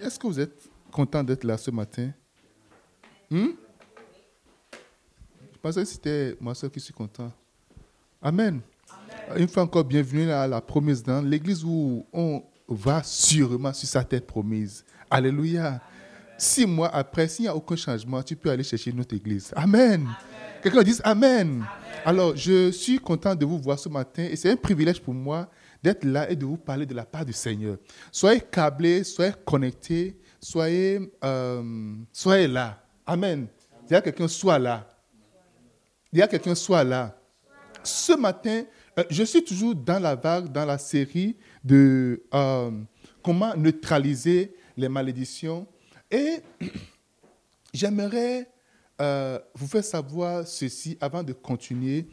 Est-ce que vous êtes content d'être là ce matin? Hmm? Je pensais que c'était moi seul qui suis content. Amen. Une fois encore, bienvenue à la promesse dans l'église où on va sûrement sur sa tête promise. Alléluia. Six mois après, s'il n'y a aucun changement, tu peux aller chercher notre église. Amen. Quelqu'un dit Amen. Alors, je suis content de vous voir ce matin et c'est un privilège pour moi d'être là et de vous parler de la part du Seigneur. Soyez câblés, soyez connectés, soyez, euh, soyez là. Amen. Il y a quelqu'un soit là. Il y a quelqu'un soit là. Ce matin, euh, je suis toujours dans la vague, dans la série de euh, comment neutraliser les malédictions. Et j'aimerais vous faire savoir ceci avant de continuer.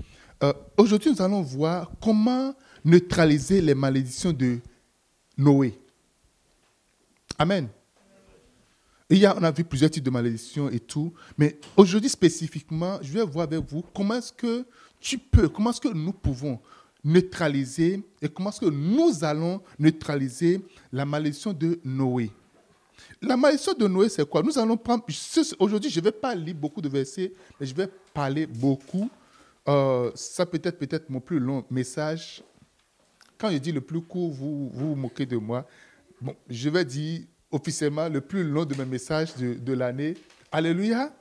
Aujourd'hui, nous allons voir comment neutraliser les malédictions de Noé. Amen. Il on a vu plusieurs types de malédictions et tout, mais aujourd'hui spécifiquement, je vais voir avec vous comment est-ce que tu peux, comment est-ce que nous pouvons neutraliser et comment est-ce que nous allons neutraliser la malédiction de Noé. La malédiction de Noé, c'est quoi? Nous allons prendre, aujourd'hui, je ne vais pas lire beaucoup de versets, mais je vais parler beaucoup. Euh, ça peut être peut-être mon plus long message quand je dis le plus court, vous vous, moquez de moi. Bon, je vais dire officiellement le plus long de mes messages de, l'année. Alléluia.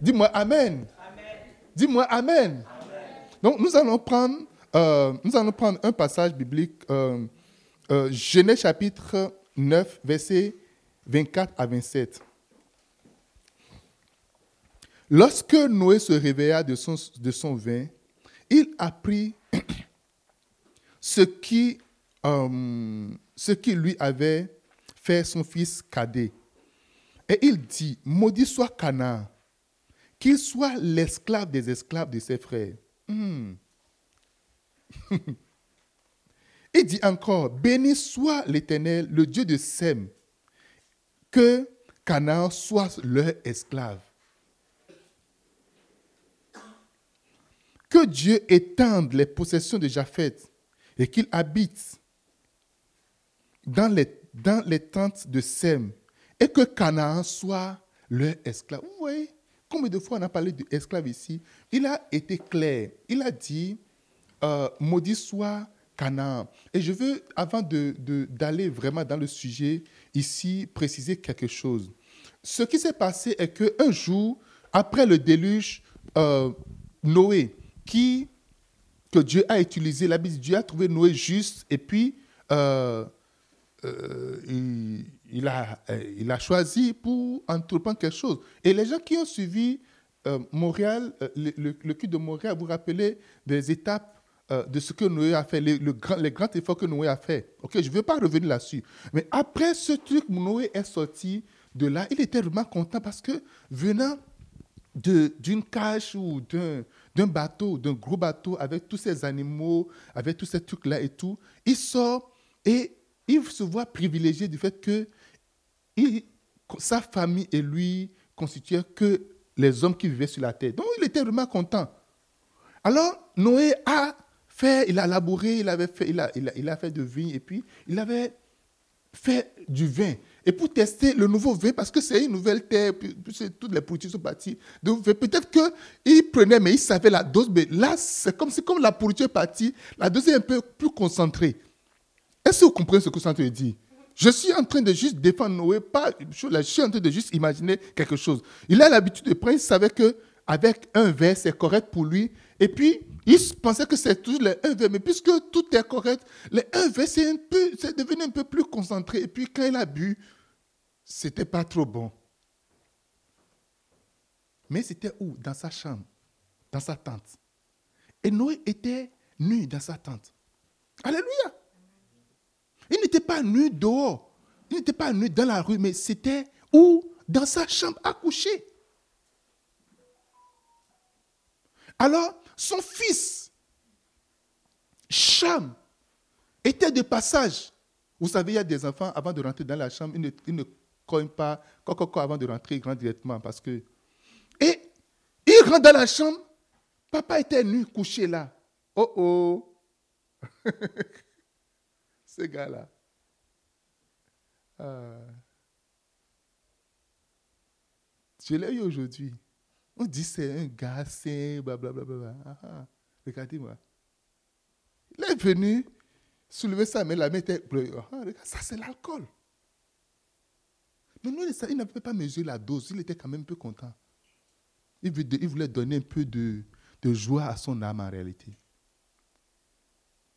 Dis-moi Amen. Dis-moi amen. Donc, nous allons prendre, euh, nous allons prendre un passage biblique, euh, euh, Genèse chapitre 9, versets 24 à 27. Lorsque Noé se réveilla de son, de son vin, il apprit ce qui, euh, ce qui lui avait fait son fils cadet. Et il dit, maudit soit Cana, qu'il soit l'esclave des esclaves de ses frères. Hmm. il dit encore, béni soit l'Éternel, le Dieu de Sem, que Canaan soit leur esclave. Que Dieu étende les possessions de Japheth et qu'il habite dans les, dans les tentes de Sem et que Canaan soit leur esclave. Vous voyez combien de fois on a parlé d'esclave ici? Il a été clair. Il a dit euh, maudit soit Canaan. Et je veux, avant d'aller de, d'aller vraiment dans le sujet, ici, préciser quelque chose. Ce qui s'est passé est qu'un jour, après le déluge, euh, Noé, qui Dieu a utilisé. La Dieu a trouvé Noé juste et puis euh, euh, il, a, euh, il a choisi pour entreprendre quelque chose. Et les gens qui ont suivi Montréal, le, le, de Montréal, vous rappelez des étapes de ce que Noé a fait, les, le grands efforts que Noé a fait. Ok, je ne veux pas revenir là-dessus. Mais après ce truc, Noé est sorti de là. Il était vraiment content parce que venant d'une cage ou d'un d'un bateau, d'un gros bateau, avec tous ces animaux, avec tous ces trucs-là et tout, il sort et il se voit privilégié du fait que sa famille et lui constituaient que les hommes qui vivaient sur la terre. Donc il était vraiment content. Alors Noé a fait, il a labouré, il, avait fait, il, a, fait de vigne et puis il avait fait du vin et pour tester le nouveau vin, parce que c'est une nouvelle terre, toutes les pourritures sont parties. Peut-être qu'il prenait, mais il savait la dose, mais là, c'est comme, comme la pourriture est partie, la dose est un peu plus concentrée. Est-ce que vous comprenez ce que train de dire Je suis en train de juste défendre Noé, pas, je suis en train de juste imaginer quelque chose. Il a l'habitude de prendre, il savait qu'avec un verre, c'est correct pour lui. Et puis, il pensait que c'est toujours les 1 verre, mais puisque tout est correct, les 1 verre, c'est, un peu, c'est devenu un peu plus concentré. Et puis, quand il a bu, c'était pas trop bon. Mais c'était où? Dans sa chambre, dans sa tente. Et Noé était nu dans sa tente. Alléluia. Il n'était pas nu dehors. Il n'était pas nu dans la rue, mais c'était où? Dans sa chambre à coucher. Alors, son fils, Cham, était de passage. Vous savez, il y a des enfants, avant de rentrer dans la chambre, cogne pas, coco, avant de rentrer, il rentre directement parce que. Et il rentre dans la chambre, papa était nu, couché là. Oh oh! Ce gars-là. Ah. Je l'ai eu aujourd'hui. On dit c'est un gars sain, blablabla. Ah, ah. Regardez-moi. Il est venu soulever sa main, la main était ah, ça c'est l'alcool. Mais nous, il n'avait pas mesuré la dose. Il était quand même un peu content. Il voulait donner un peu de, joie à son âme en réalité.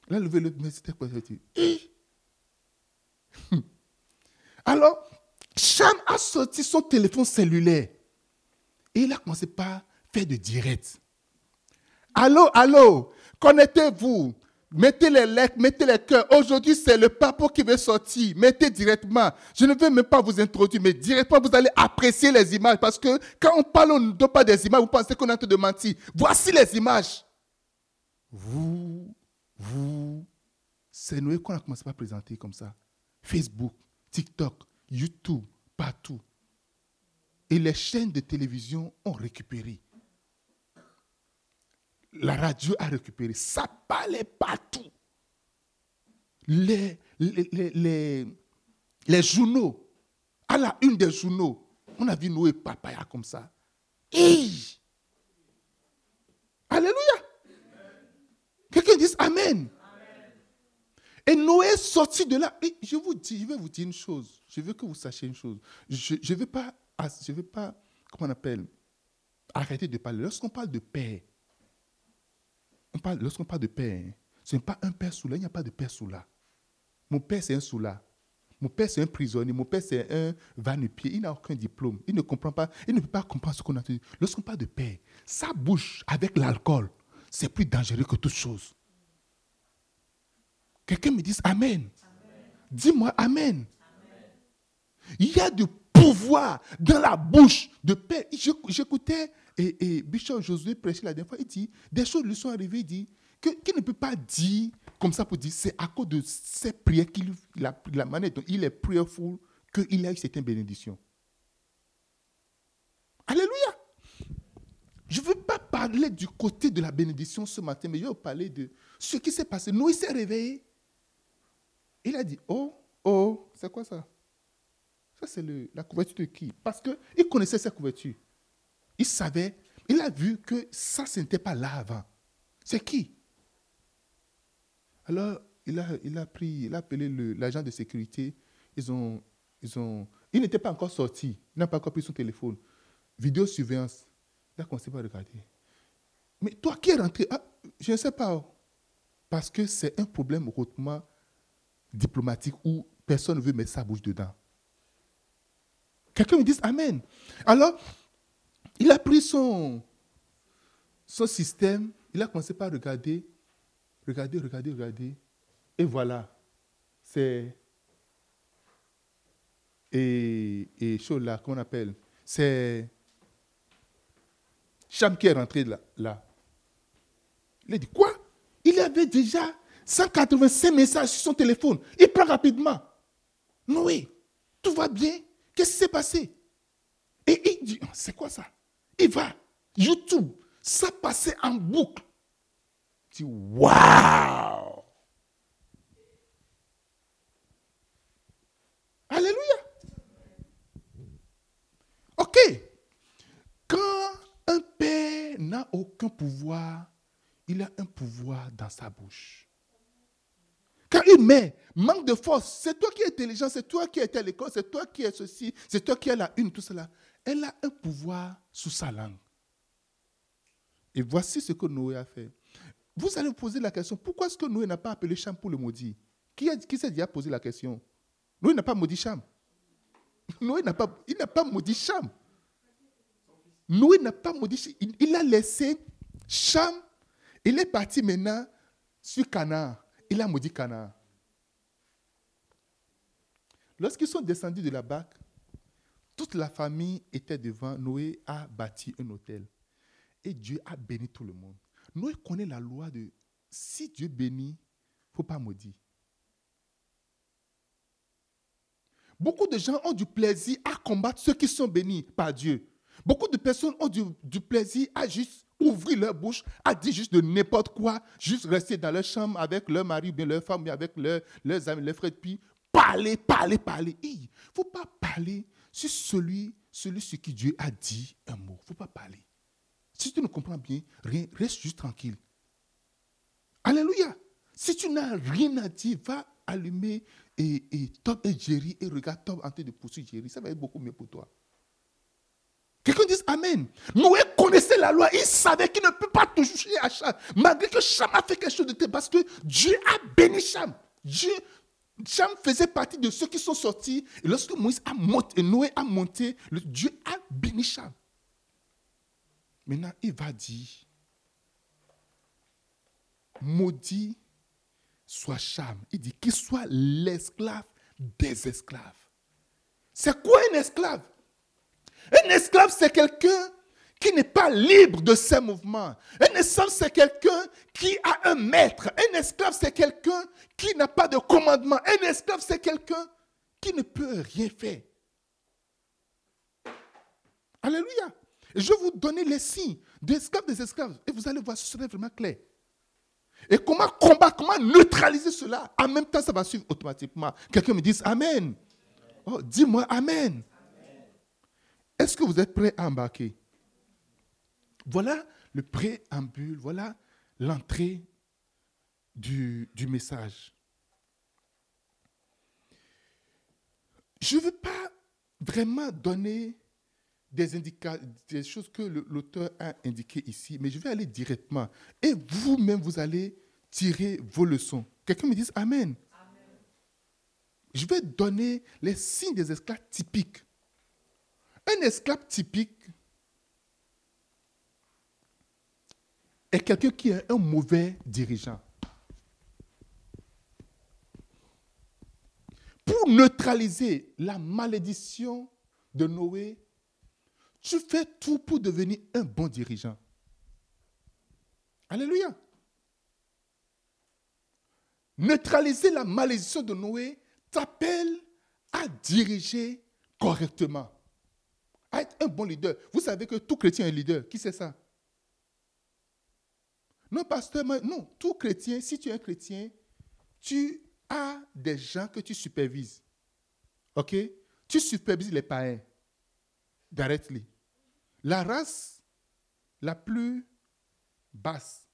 Là, levé le mais c'était quoi Alors, Cham a sorti son téléphone cellulaire et il a commencé par faire de direct. Allô, allô, connectez-vous. Mettez les likes, mettez les cœurs. Aujourd'hui, c'est le papa qui veut sortir. Mettez directement. Je ne veux même pas vous introduire, mais directement, vous allez apprécier les images. Parce que quand on parle, on ne donne pas des images, vous pensez qu'on est en train de mentir. Voici les images. Vous, vous, c'est Noé qu'on a commencé à présenter comme ça. Facebook, TikTok, YouTube, partout. Et les chaînes de télévision ont récupéré. La radio a récupéré. Ça parlait partout. Les, les, les, journaux, à la une des journaux, on a vu Noé papaya comme ça. Alléluia. Quelqu'un dit Amen. Et Noé est sorti de là. Je vous dis, je vais vous dire une chose. Je veux que vous sachiez une chose. Je ne veux pas, je veux pas, comment on appelle, arrêter de parler. Lorsqu'on parle de paix, lorsqu'on parle de père, hein, ce n'est pas un père sous là, il n'y a pas de père sous là. Mon père, c'est un sous là. Mon père, c'est un prisonnier. Mon père, c'est un va-nu-pied. Il n'a aucun diplôme. Il ne comprend pas. Il ne peut pas comprendre ce qu'on a dit. Lorsqu'on parle de père, sa bouche avec l'alcool, c'est plus dangereux que toute chose. Quelqu'un me dit Amen. Dis-moi Amen. Il y a du pouvoir dans la bouche de père. J'écoutais et, et Bishop Josué prêchait la dernière fois, il dit, des choses lui sont arrivées, il dit, qu'il ne peut pas dire comme ça pour dire, c'est à cause de ses prières, qu'il, la, la manière dont il est prayerful, qu'il a eu certaines bénédictions. Alléluia. Je ne veux pas parler du côté de la bénédiction ce matin, mais je veux parler de ce qui s'est passé. Noé s'est réveillé. Il a dit, oh, oh, c'est quoi ça? Ça, c'est la couverture de qui? Parce qu'il connaissait sa couverture. Il savait, il a vu que ça, ce n'était pas là avant. C'est qui? Alors, il a, il a pris, il a appelé l'agent de sécurité. Ils ont, ils ont, il n'était pas encore sorti. Il n'a pas encore pris son téléphone. Vidéo surveillance. Il a commencé à regarder. Mais toi qui es rentré, ah, je ne sais pas. Parce que c'est un problème hautement diplomatique où personne ne veut mettre sa bouche dedans. Quelqu'un me dit Amen. Alors, il a pris son, son système, il a commencé par regarder, regarder, regarder, regarder. Et voilà, c'est. Et, et chose là, comment on appelle C'est. Cham qui est rentré là, là. Il a dit Quoi? Il avait déjà 185 messages sur son téléphone. Il prend rapidement. Noé, tout va bien Qu'est-ce qui s'est passé? Et il dit C'est quoi ça? Il va, YouTube, ça passait en boucle. Tu dis, waouh! Alléluia! Ok. Quand un père n'a aucun pouvoir, il a un pouvoir dans sa bouche. Quand il met, manque de force, c'est toi qui es intelligent, c'est toi qui es à l'école, c'est toi qui es ceci, c'est toi qui as la une, tout cela elle a un pouvoir sous sa langue. Et voici ce que Noé a fait. Vous allez vous poser la question, pourquoi est-ce que Noé n'a pas appelé Cham pour le maudire Qui, s'est déjà posé la question? Noé n'a pas maudit Cham. Noé n'a pas, il n'a pas maudit Cham. Noé n'a pas maudit il, il, a laissé Cham. Il est parti maintenant sur Canaan. Il a maudit Canaan. Lorsqu'ils sont descendus de la barque, toute la famille était devant. Noé a bâti un hôtel. Et Dieu a béni tout le monde. Noé connaît la loi de si Dieu bénit, il ne faut pas maudire. Beaucoup de gens ont du plaisir à combattre ceux qui sont bénis par Dieu. Beaucoup de personnes ont du, plaisir à juste ouvrir leur bouche, à dire juste de n'importe quoi, juste rester dans leur chambre avec leur mari, bien leur femme, avec leurs amis, leurs frères, puis parler, parler, parler. Il ne faut pas parler sur celui celui sur qui Dieu a dit un mot. Il ne faut pas parler. Si tu ne comprends bien, rien, reste juste tranquille. Alléluia. Si tu n'as rien à dire, va allumer et, et Top et Jerry et regarde Top en train de poursuivre Jerry. Ça va être beaucoup mieux pour toi. Quelqu'un dit Amen. Noé connaissait la loi. Il savait qu'il ne peut pas toucher à Cham. Malgré que Cham a fait quelque chose de tel. Parce que Dieu a béni Cham. Dieu, Cham faisait partie de ceux qui sont sortis. Et lorsque Moïse a monté, Noé a monté, Dieu a béni Cham. Maintenant, il va dire Maudit soit Cham. Il dit qu'il soit l'esclave des esclaves. C'est quoi un esclave? Un esclave, c'est quelqu'un qui n'est pas libre de ses mouvements. Un esclave, c'est quelqu'un qui a un maître. Un esclave, c'est quelqu'un qui n'a pas de commandement. Un esclave, c'est quelqu'un qui ne peut rien faire. Alléluia. Je vais vous donner les signes d'esclaves des esclaves. Et vous allez voir, ce serait vraiment clair. Et comment combattre, comment neutraliser cela? En même temps, ça va suivre automatiquement. Quelqu'un me dit Amen. Oh, dis-moi Amen. Est-ce que vous êtes prêts à embarquer? Voilà le préambule, voilà l'entrée du, du message. Je ne veux pas vraiment donner des, des choses que l'auteur a indiquées ici, mais je vais aller directement. Et vous-même, vous allez tirer vos leçons. Quelqu'un me dit Amen. Je vais donner les signes des esclaves typiques. Un esclave typique est quelqu'un qui est un mauvais dirigeant. Pour neutraliser la malédiction de Noé, tu fais tout pour devenir un bon dirigeant. Alléluia. Neutraliser la malédiction de Noé t'appelle à diriger correctement, à être un bon leader. Vous savez que tout chrétien est leader. Qui c'est ça? Non, pasteur, non, tout chrétien, si tu es un chrétien, tu as des gens que tu supervises. OK? Tu supervises les païens. Directly. La race la plus basse,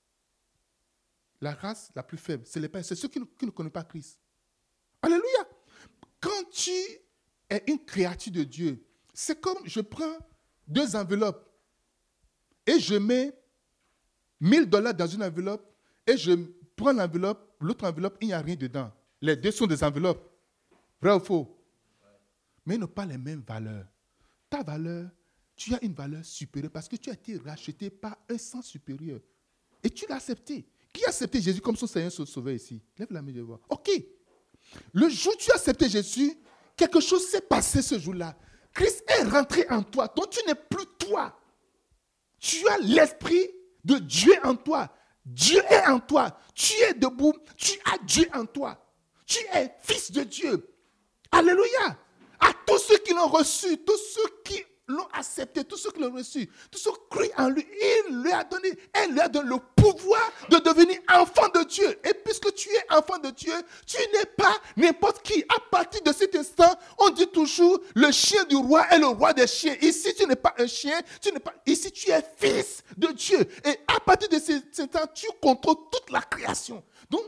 la race la plus faible, c'est les païens, c'est ceux qui ne, connaissent pas Christ. Alléluia. Quand tu es une créature de Dieu, c'est comme je prends deux enveloppes et je mets 1000 dollars dans une enveloppe et je prends l'enveloppe, l'autre enveloppe, il n'y a rien dedans. Les deux sont des enveloppes. Vrai ou faux? Mais ils n'ont pas les mêmes valeurs. Ta valeur, tu as une valeur supérieure parce que tu as été racheté par un sang supérieur. Et tu l'as accepté. Qui a accepté Jésus comme son Seigneur Sauveur ici? Lève la main de voir. Ok. Le jour où tu as accepté Jésus, quelque chose s'est passé ce jour-là. Christ est rentré en toi. Donc tu n'es plus toi. Tu as l'esprit de Dieu en toi. Dieu est en toi. Tu es debout. Tu as Dieu en toi. Tu es fils de Dieu. Alléluia. À tous ceux qui l'ont reçu, tous ceux qui l'ont accepté, tous ceux qui l'ont reçu, tous ceux qui crient en lui, il lui a donné, elle lui a donné le pouvoir de devenir enfant de Dieu. Et puisque tu es enfant de Dieu, tu n'es pas n'importe qui. À partir de cet instant, on dit toujours, le chien du roi est le roi des chiens. Ici, tu n'es pas un chien, tu n'es pas, ici, tu es fils de Dieu. Et à partir de cet instant, tu contrôles toute la création. Donc,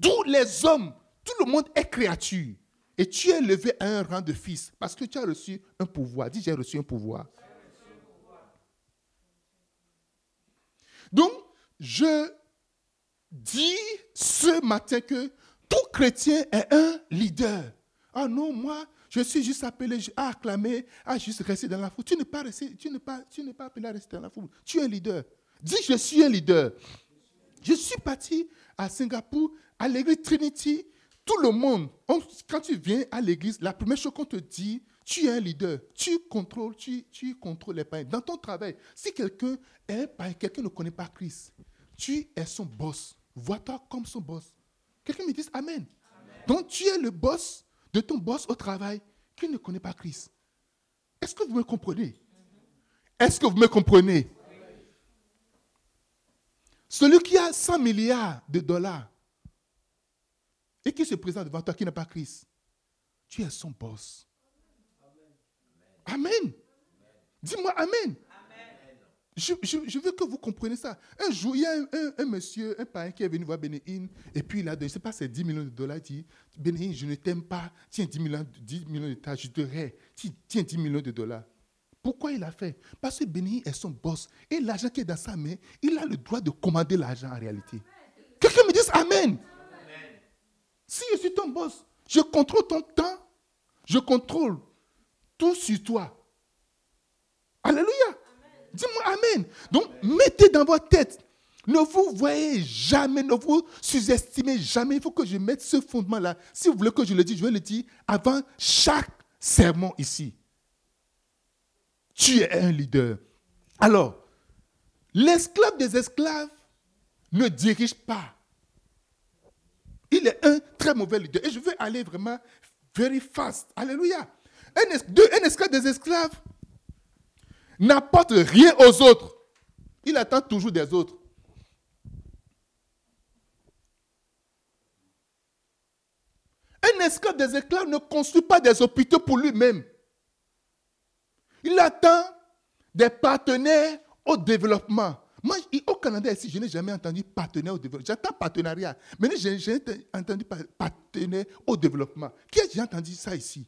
tous les hommes, tout le monde est créature. Et tu es levé à un rang de fils parce que tu as reçu un pouvoir. Dis, j'ai reçu un pouvoir. Donc, je dis ce matin que tout chrétien est un leader. Ah non, moi, je suis juste appelé à acclamer, à juste rester dans la foule. Tu n'es pas, pas, tu pas appelé à rester dans la foule. Tu es un leader. Dis, je suis un leader. Je suis parti à Singapour, à l'église Trinity, tout le monde, quand tu viens à l'église, la première chose qu'on te dit, tu es un leader, tu contrôles, tu, tu contrôles les païens. Dans ton travail, si quelqu'un est païen, quelqu'un ne connaît pas Christ, tu es son boss. Vois-toi comme son boss. Quelqu'un me dit Amen. Donc tu es le boss de ton boss au travail qui ne connaît pas Christ. Est-ce que vous me comprenez? Est-ce que vous me comprenez? Celui qui a 100 milliards de dollars, et qui se présente devant toi qui n'a pas Christ, tu es son boss. Amen. Dis-moi Amen. Je, veux que vous compreniez ça. Un jour, il y a un, monsieur, un parent qui est venu voir Bénéine, et puis il a donné, je ne sais pas, c'est 10 millions de dollars. Il dit Bénéine, je ne t'aime pas. Tiens 10 millions, 10 millions de dollars, je te rêve. Tiens 10 millions de dollars. Pourquoi il a fait? Parce que Bénéine est son boss. Et l'argent qui est dans sa main, il a le droit de commander l'argent en réalité. Quelqu'un me dise Amen. Si je suis ton boss, je contrôle ton temps, je contrôle tout sur toi. Alléluia. Dis-moi Amen. Donc, mettez dans votre tête. Ne vous voyez jamais, ne vous sous-estimez jamais. Il faut que je mette ce fondement-là. Si vous voulez que je le dise, je vais le dire avant chaque sermon ici. Tu es un leader. Alors, l'esclave des esclaves ne dirige pas. Il est un très mauvais. Et je veux aller vraiment very fast. Alléluia. Un, esclave des esclaves n'apporte rien aux autres. Il attend toujours des autres. Un esclave des esclaves ne construit pas des hôpitaux pour lui-même. Il attend des partenaires au développement. Moi, au Canada, ici, je n'ai jamais entendu partenaire au développement. J'entends partenariat, mais je n'ai entendu partenaire au développement. Qui a entendu ça ici?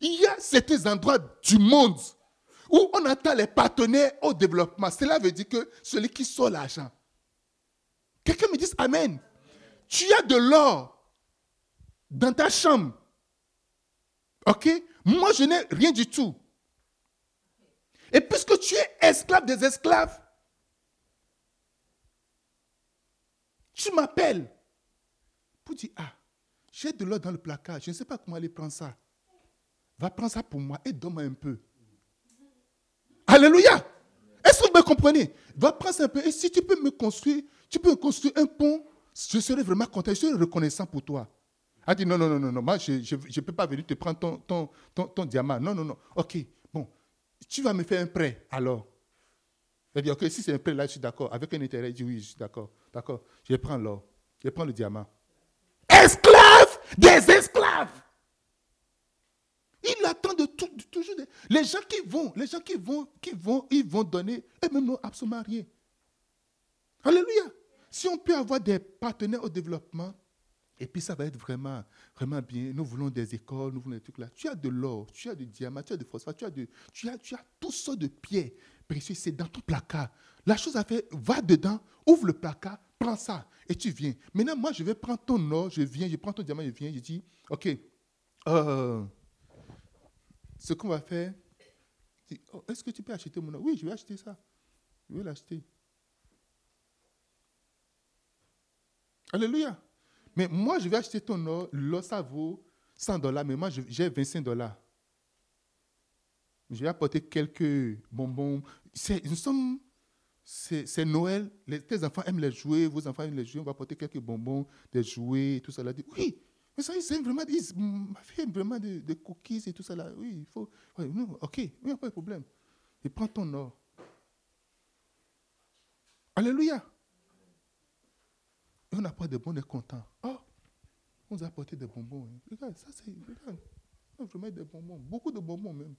Il y a certains endroits du monde où on attend les partenaires au développement. Cela veut dire que celui qui sort l'argent. Quelqu'un me dit Amen. Tu as de l'or dans ta chambre. OK? Moi, je n'ai rien du tout. Et puisque tu es esclave des esclaves, tu m'appelles pour dire, ah, j'ai de l'or dans le placard, je ne sais pas comment aller prendre ça. Va prendre ça pour moi et donne-moi un peu. Alléluia. Est-ce que vous me comprenez? Va prendre ça un peu. Et si tu peux me construire, tu peux me construire un pont, je serai vraiment content, je serai reconnaissant pour toi. Elle dit non, non, non, non, non, moi je ne peux pas venir te prendre ton, ton, ton, ton, diamant. Non, non, non. Ok, bon, tu vas me faire un prêt alors. Elle dit ok, si c'est un prêt là, je suis d'accord. Avec un intérêt, elle dit oui, je suis d'accord. D'accord, je prends l'or, je prends le diamant. Esclaves des esclaves. Il attend de tout, toujours. Les gens qui vont, les gens qui vont, qui vont, ils vont donner, eux-mêmes n'ont absolument rien. Alléluia. Si on peut avoir des partenaires au développement, et puis ça va être vraiment, vraiment bien. Nous voulons des écoles, nous voulons des trucs là. Tu as de l'or, tu as du diamant, tu as du phosphate, tu as, de, tu as, tu as toutes sortes de pierres précieuses. C'est dans ton placard. La chose à faire, va dedans, ouvre le placard, prends ça et tu viens. Maintenant, moi, je vais prendre ton or, je viens, je prends ton diamant, je viens, je dis, OK, euh, ce qu'on va faire, oh, est-ce que tu peux acheter mon or? Oui, je vais acheter ça. Je vais l'acheter. Alléluia. Mais moi, je vais acheter ton or. L'or, ça vaut 100 dollars, mais moi, j'ai 25 dollars. Je vais apporter quelques bonbons. Nous sommes. C'est Noël. Les, tes enfants aiment les jouets, vos enfants aiment les jouets. On va apporter quelques bonbons, des jouets, tout ça. Là. Oui, mais ça, ils aiment vraiment, ils, ma fille aime vraiment des, cookies et tout ça là. Oui, il faut. ok, il n'y a pas de problème. Et prends ton or. Alléluia. Et on n'a pas de bons, on est content. Oh, on nous a apporté des bonbons. Hein. Regarde, ça c'est. Regarde. On vraiment des bonbons. Beaucoup de bonbons même.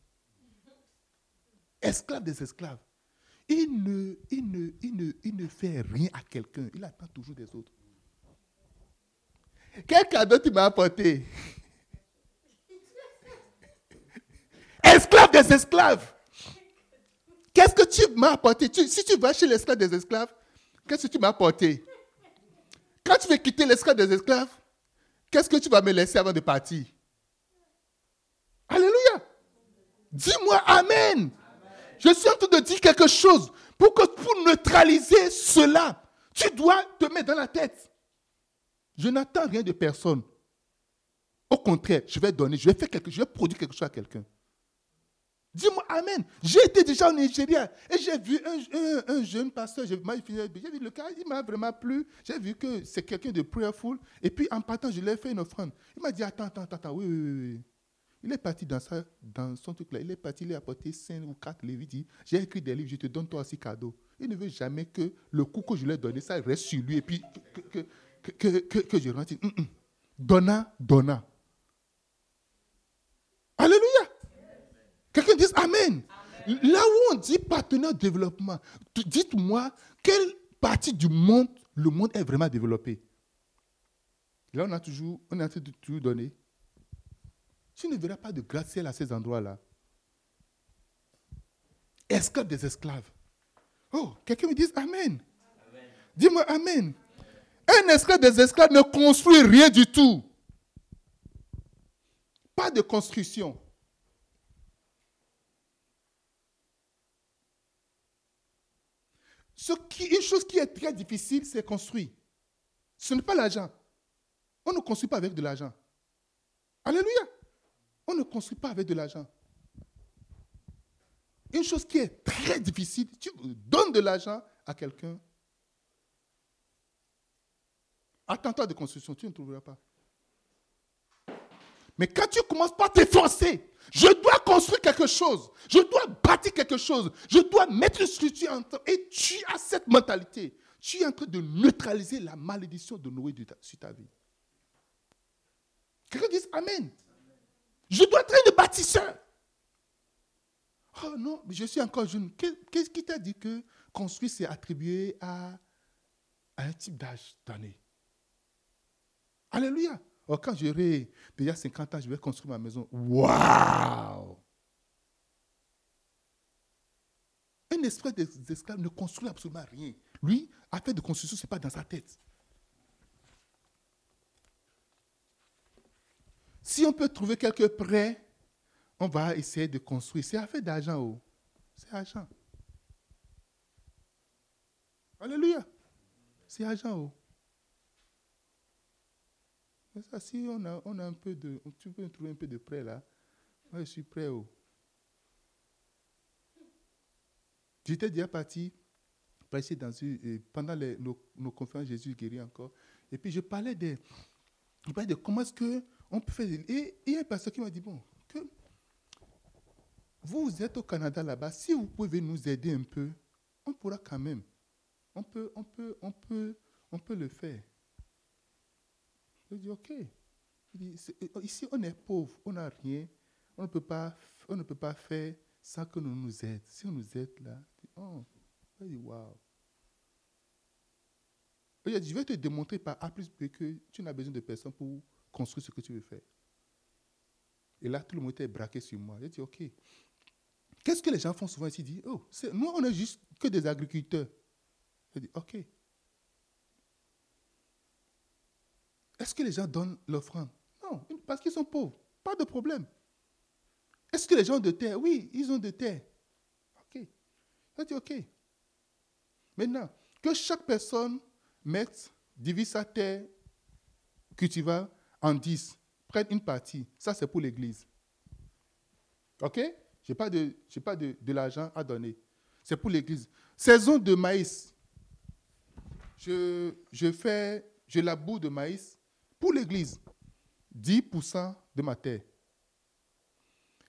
Esclave des esclaves. Il ne, fait rien à quelqu'un. Il attend toujours des autres. Quel cadeau tu m'as apporté? Esclave des esclaves. Qu'est-ce que tu m'as apporté? Si tu vas chez l'esclave des esclaves, qu'est-ce que tu m'as apporté? Quand tu veux quitter l'esclave des esclaves, qu'est-ce que tu vas me laisser avant de partir? Alléluia. Dis-moi Amen. Je suis en train de dire quelque chose. Pour que pour neutraliser cela, tu dois te mettre dans la tête je n'attends rien de personne. Au contraire, je vais donner, je vais faire quelque je vais produire quelque chose à quelqu'un. Dis-moi Amen. J'ai été déjà au Nigeria et j'ai vu un, jeune pasteur, j'ai vu le cas, il m'a vraiment plu. J'ai vu que c'est quelqu'un de prayerful. Et puis en partant, je lui ai fait une offrande. Il m'a dit Attends, attends, attends, oui, oui, oui. Il est parti dans, son truc là. Il est parti, il a apporté 5 ou 4 livres. Il dit J'ai écrit des livres, je te donne toi aussi cadeau. Il ne veut jamais que le coup que je lui ai donné, ça reste sur lui. Et puis que je rentre. Mm, mm. Donna, donna. Alléluia. Quelqu'un dit Amen. Là où on dit partenaire développement, dites-moi quelle partie du monde le monde est vraiment développé. Là, on a toujours, on a toujours donné. Tu ne verras pas de gratte-ciel à ces endroits-là. Esclaves des esclaves. Oh, quelqu'un me dit Amen. Dis-moi Amen. Un esclave des esclaves ne construit rien du tout. Pas de construction. Ce qui, une chose qui est très difficile, c'est construire. Ce n'est pas l'argent. On ne construit pas avec de l'argent. Alléluia. On ne construit pas avec de l'argent. Une chose qui est très difficile, tu donnes de l'argent à quelqu'un. Attends-toi de construction, tu ne trouveras pas. Mais quand tu commences par t'efforcer, je dois construire quelque chose, je dois bâtir quelque chose, je dois mettre une structure en temps, et tu as cette mentalité. Tu es en train de neutraliser la malédiction de Noé sur ta vie. Quelqu'un dit Amen. Je dois être un bâtisseur. Oh non, mais je suis encore jeune. Qu'est-ce qui t'a dit que construire, c'est attribué à, un type d'âge d'année? Alléluia. Oh, quand j'aurai déjà 50 ans, je vais construire ma maison. Waouh Un esprit des esclaves ne construit absolument rien. Lui, affaire de construction, ce n'est pas dans sa tête. Si on peut trouver quelques prêts, on va essayer de construire. C'est affaire d'argent. Oh. C'est argent. Alléluia. C'est argent. Oh. Mais ça, si on a, on a un peu de. Tu peux trouver un peu de prêt là. Moi, je suis prêt. Oh. J'étais déjà parti dans une, pendant les, nos, conférences Jésus guérit encore. Et puis je parlais de, je parlais de comment est-ce qu'on peut faire. Et il y a un pasteur qui m'a dit bon, que vous, êtes au Canada là-bas, si vous pouvez nous aider un peu, on pourra quand même. On peut, on peut, on peut, on peut le faire. Je dis, OK. ici, on est pauvre, on n'a rien. On ne, peut pas, on ne peut pas faire sans que nous nous aide. Si on nous aide là, oh, je dis, waouh. Je vais te démontrer par A plus B que tu n'as besoin de personne pour construire ce que tu veux faire. Et là, tout le monde était braqué sur moi. J'ai dit, OK. Qu'est-ce que les gens font souvent ici? Ils disent, oh, nous, on n'est juste que des agriculteurs. J'ai dit, OK. Est-ce que les gens donnent l'offrande? Non, parce qu'ils sont pauvres. Pas de problème. Est-ce que les gens ont de terre? Oui, ils ont de terre. OK. J'ai dit, OK. Maintenant, que chaque personne mette, divise sa terre cultivable en 10, prenne une partie. Ça, c'est pour l'Église. OK? Je n'ai pas, de, de, de l'argent à donner. C'est pour l'Église. Saison de maïs. Je, je fais, je laboure de maïs pour l'Église. 10% de ma terre.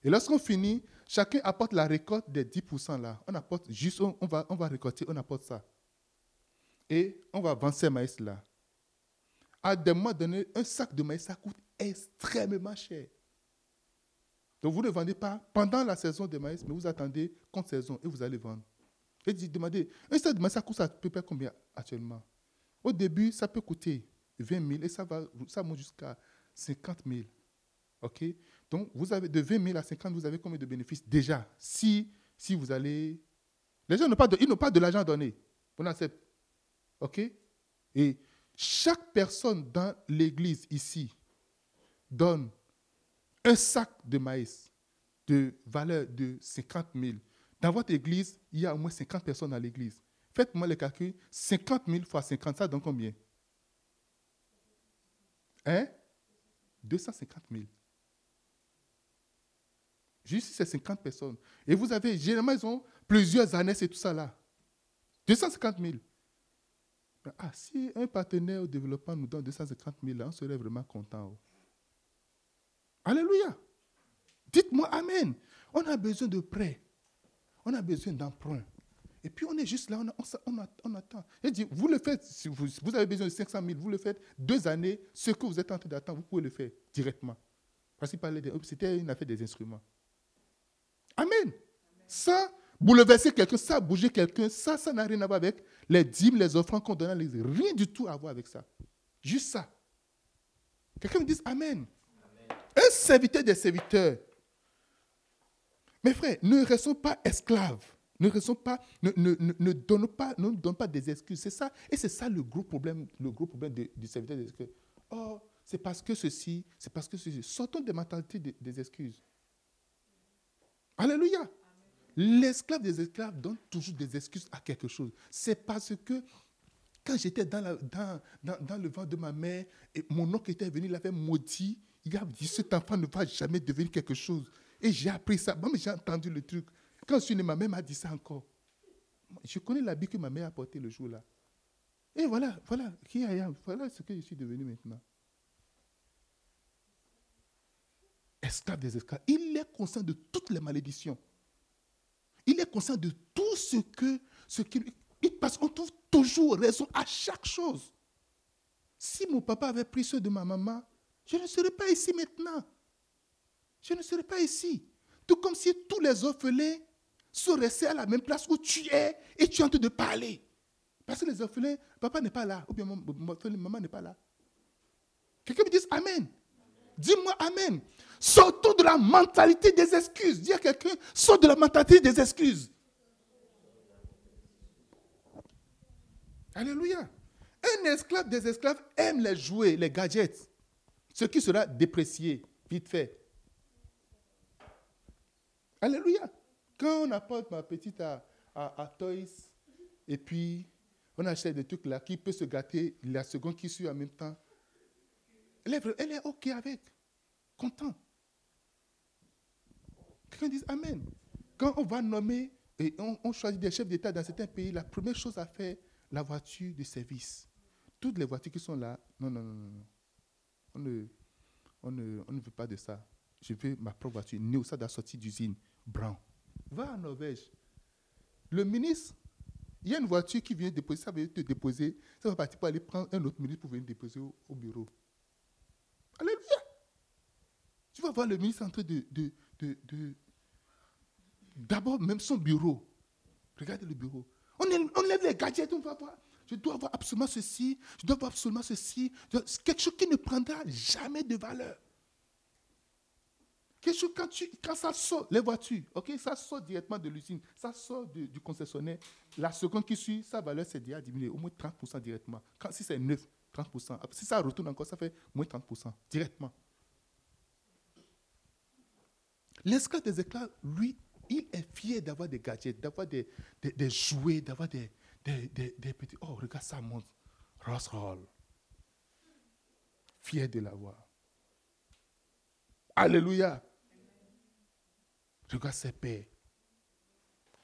Et lorsqu'on finit, chacun apporte la récolte des 10% là. On apporte juste, on, va, on va récolter, on apporte ça. Et on va vendre ces maïs là. À des mois donnés, un sac de maïs, ça coûte extrêmement cher. Donc vous ne vendez pas pendant la saison de maïs, mais vous attendez contre saison et vous allez vendre. Et demandez, un sac de maïs, ça coûte à peu près combien actuellement? Au début, ça peut coûter 20 000 et ça, va, ça monte jusqu'à 50 000. OK? Donc, vous avez de 20 000 à 50 000, vous avez combien de bénéfices déjà? Si, si vous allez. Les gens n'ont pas de, ils n'ont pas de l'argent à donner. On accepte. OK? Et chaque personne dans l'église ici donne un sac de maïs de valeur de 50 000. Dans votre église, il y a au moins 50 personnes dans l'église. Faites-moi le calcul. 50 000 fois 50, ça donne combien? Hein? 250 000. Juste ces 50 personnes. Et vous avez, généralement, ils ont plusieurs années, et tout ça là. 250 000. Ah, si un partenaire au développement nous donne 250 000, on serait vraiment content. Oh. Alléluia. Dites-moi Amen. On a besoin de prêts. On a besoin d'emprunts. Et puis on est juste là, on, attend. Et dit, vous le faites, si vous, avez besoin de 500 000, vous le faites deux années, ce que vous êtes en train d'attendre, vous pouvez le faire directement. Parce qu'il parlait c'était une affaire des instruments. Amen. Ça, bouleverser quelqu'un, ça, bouger quelqu'un, ça, ça n'a rien à voir avec les dîmes, les offrandes qu'on donne à l'église. Rien du tout à voir avec ça. Juste ça. Quelqu'un me dise Amen. Un serviteur des serviteurs. Mes frères, ne restons pas esclaves. Ne restons pas, ne, donnons pas, ne donnons pas des excuses. C'est ça, et c'est ça le gros problème, le gros problème du serviteur des excuses. Oh, c'est parce que ceci, c'est parce que ceci. Sortons des mentalités des, excuses. Alléluia. L'esclave des esclaves donne toujours des excuses à quelque chose. C'est parce que quand j'étais dans, le ventre de ma mère, et mon oncle était venu, il avait maudit, il a dit, cet enfant ne va jamais devenir quelque chose. Et j'ai appris ça. Moi, j'ai entendu le truc. Quand je suis né, ma mère m'a dit ça encore. Je connais l'habit que ma mère a porté le jour-là. Et voilà, voilà, qui voilà ce que je suis devenu maintenant. Esclave des esclaves. Il est conscient de toutes les malédictions. Il est conscient de tout ce que, ce qu'il, parce qu'on trouve toujours raison à chaque chose. Si mon papa avait pris ceux de ma maman, je ne serais pas ici maintenant. Je ne serais pas ici. Tout comme si tous les orphelins sont restés à la même place où tu es et tu es en train de parler. Parce que les orphelins, papa n'est pas là, ou bien maman n'est pas là. Quelqu'un me dit Amen. Dis-moi Amen. Sortons de la mentalité des excuses. Dis à quelqu'un, sors de la mentalité des excuses. Alléluia. Un esclave des esclaves aime les jouets, les gadgets. Ce qui sera déprécié, vite fait. Alléluia. Quand on apporte ma petite à, à, Toys, et puis on achète des trucs là qui peut se gâter la seconde qui suit en même temps, elle est, elle est OK avec, content. Quelqu'un dit Amen. Quand on va nommer et on, choisit des chefs d'État dans certains pays, la première chose à faire, la voiture de service. Toutes les voitures qui sont là, non, non, non, non. On ne, on ne, on ne veut pas de ça. Je veux ma propre voiture. Néo, ça doit sortir d'usine. Brown. Va en Norvège. Le ministre, il y a une voiture qui vient déposer, ça veut te déposer, ça va partir pour aller prendre un autre ministre pour venir déposer au, bureau. Alléluia. Tu vas voir le ministre en train de, de, d'abord même son bureau. Regardez le bureau. On, on lève les gadgets, on va voir. Je dois avoir absolument ceci, je dois avoir absolument ceci. Quelque chose qui ne prendra jamais de valeur. Quelque chose, quand, tu, quand ça sort, les voitures, ça sort directement de l'usine, ça sort du, concessionnaire, la seconde qui suit, sa valeur s'est déjà diminuée, au moins 30% directement. Si c'est neuf, 30%. Si ça retourne encore, ça fait moins 30% directement. L'esclave des éclats, lui, il est fier d'avoir des gadgets, d'avoir des, des, jouets, d'avoir des, des, petits. Oh, regarde ça monte. Ross Roll. Fier de l'avoir. Alléluia. Regarde ses pères.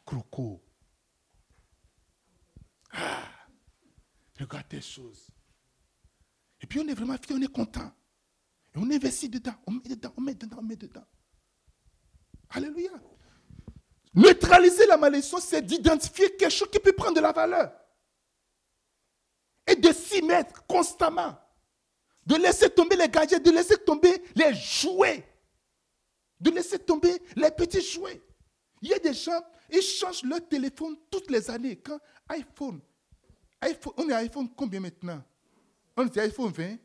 Croco. Ah, regarde tes choses. Et puis on est vraiment fiers, on est content. Et on investit dedans, on met dedans, on met dedans, on met dedans. Alléluia. Neutraliser la malédiction, c'est d'identifier quelque chose qui peut prendre de la valeur. Et de s'y mettre constamment. De laisser tomber les gadgets, de laisser tomber les jouets de laisser tomber les petits jouets. Il y a des gens, ils changent leur téléphone toutes les années. Quand iPhone, iPhone on est iPhone combien maintenant? On est iPhone 20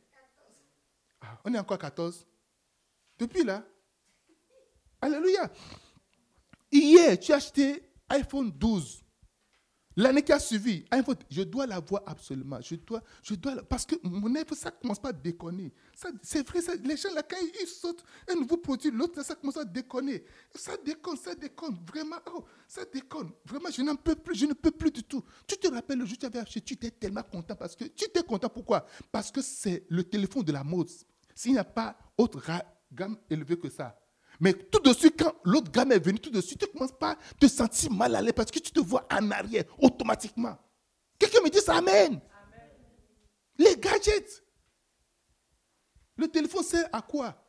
ah, On est encore 14 Depuis là Alléluia. Hier, tu as acheté iPhone 12. L'année qui a suivi, je dois l'avoir absolument. Je dois, je dois, parce que mon œuvre, ça commence pas à déconner. C'est vrai, les gens, là, quand ils sortent un nouveau produit, l'autre, ça commence à déconner. Ça déconne, ça déconne. Vraiment, oh, ça déconne. Vraiment, je n'en peux plus, je ne peux plus du tout. Tu te rappelles le jour où tu avais acheté, tu étais tellement content parce que, tu étais content pourquoi? Parce que c'est le téléphone de la mode. S'il n'y a pas autre gamme élevée que ça, mais tout de suite, quand l'autre gamme est venu, tout de suite, tu ne commences pas à te sentir mal à l'aise parce que tu te vois en arrière automatiquement. Quelqu'un me dit ça, Amen. Les gadgets. Le téléphone sert à quoi?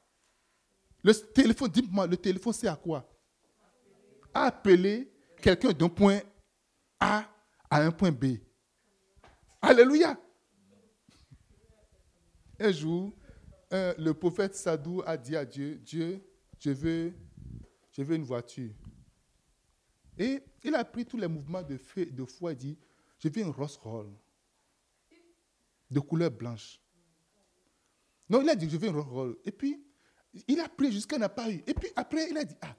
Le téléphone, dis-moi, le téléphone sert à quoi? Appeler quelqu'un d'un point A à un point B. Alléluia. Un jour, le prophète Sadou a dit à Dieu, Dieu, je veux, une voiture. Et il a pris tous les mouvements de, feu, de foi et dit, je veux une rose roll de couleur blanche. Non, il a dit, je veux une rose roll. Et puis, il a pris jusqu'à n'a pas eu. Et puis après, il a dit, ah,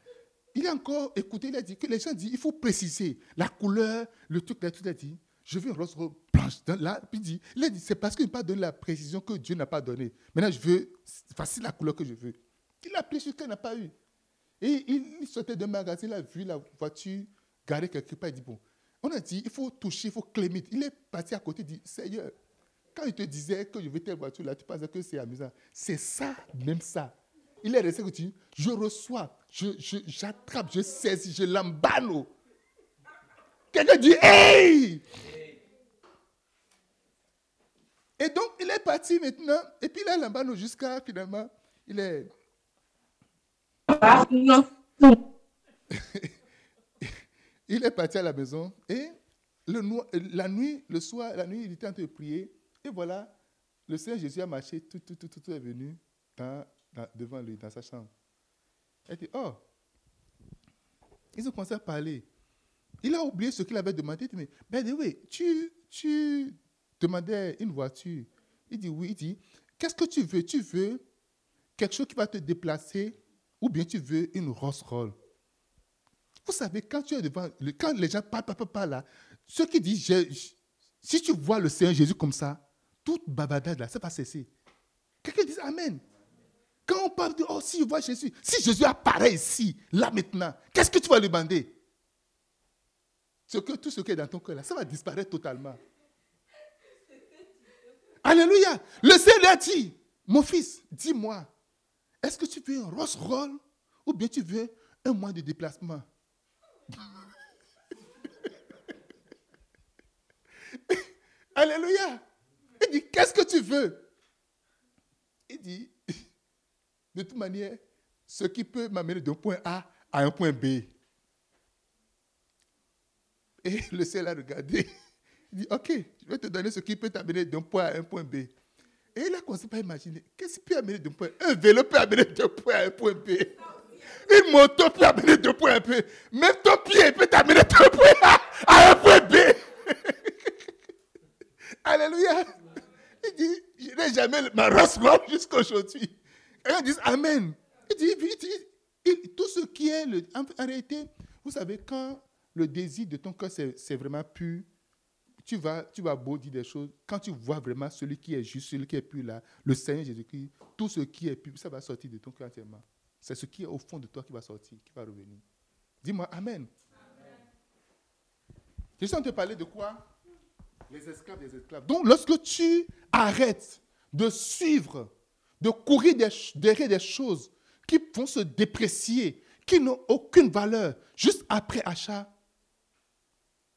il a encore écouté, il a dit que les gens disent, il faut préciser la couleur, le truc, là, tout, a dit, je veux une rose blanche. Là, puis dit, il a dit, c'est parce qu'il n'a pas donné la précision que Dieu n'a pas donné. Maintenant, je veux, facile la couleur que je veux. Il a pris jusqu'à n'a pas eu. Et il sortait d'un magasin, il a vu la voiture garée quelque part, il dit, bon, on a dit, il faut toucher, il faut clémer. Il est parti à côté, il dit, Seigneur, quand il te disait que je veux telle voiture là, tu pensais que c'est amusant. C'est ça, même ça. Il est resté que je reçois, j'attrape, je, je saisis, je l'embano. Quelqu'un dit Hey Et donc, il est parti maintenant, et puis est l'embano jusqu'à finalement, il est. il est parti à la maison, et le, la nuit, le soir, la nuit, il était en train de prier, et voilà, le Seigneur Jésus a marché, tout, tout, tout, tout est venu dans devant lui, dans sa chambre. Elle dit, oh, ils ont commencé à parler. Il a oublié ce qu'il avait demandé. Il dit, mais oui, tu, tu demandais une voiture. Il dit, oui, il dit, qu'est-ce que tu veux? Tu veux quelque chose qui va te déplacer ou bien tu veux une Rolls Royce Vous savez, quand tu es devant, quand les gens parlent, parlent, parlent, là, ceux qui disent, si tu vois le Seigneur Jésus comme ça, toute bavardade là, ça va cesser. Quelqu'un dit Amen. Quand on parle de, oh, si je vois Jésus, si Jésus apparaît ici, là maintenant, qu'est-ce que tu vas lui demander? Ce que, Tout ce qui est dans ton cœur, là, ça va disparaître totalement. Alléluia. Le Seigneur dit, mon fils, dis-moi, est-ce que tu veux un rose roll ou bien tu veux un mois de déplacement? Alléluia. Il dit, qu'est-ce que tu veux? Il dit, de toute manière, ce qui peut m'amener d'un point A à un point B. Et le ciel a regardé. Il dit, OK, je vais te donner ce qui peut t'amener d'un point A à un point B. Et il a commencé à imaginer, qu'est-ce qui peut amener d'un point Un vélo peut amener d'un point à un point B. Une moto peut amener d'un point à un point B. Même ton pied peut t'amener d'un point A à un point B. Alléluia. Il dit, je n'ai jamais ma race jusqu'à aujourd'hui. Et ils disent Amen. Il dit, tout ce qui est, le, en, réalité, vous savez, quand le désir de ton cœur, c'est vraiment pur, tu vas, tu vas beau dire des choses. Quand tu vois vraiment celui qui est juste, celui qui est pur là, le Seigneur Jésus-Christ, tout ce qui est pur, ça va sortir de ton cœur entièrement. C'est ce qui est au fond de toi qui va sortir, qui va revenir. Dis-moi Amen. Je suis en train de parler de quoi? Les esclaves des esclaves. Donc, lorsque tu arrêtes de suivre de courir derrière des choses qui vont se déprécier, qui n'ont aucune valeur, juste après achat,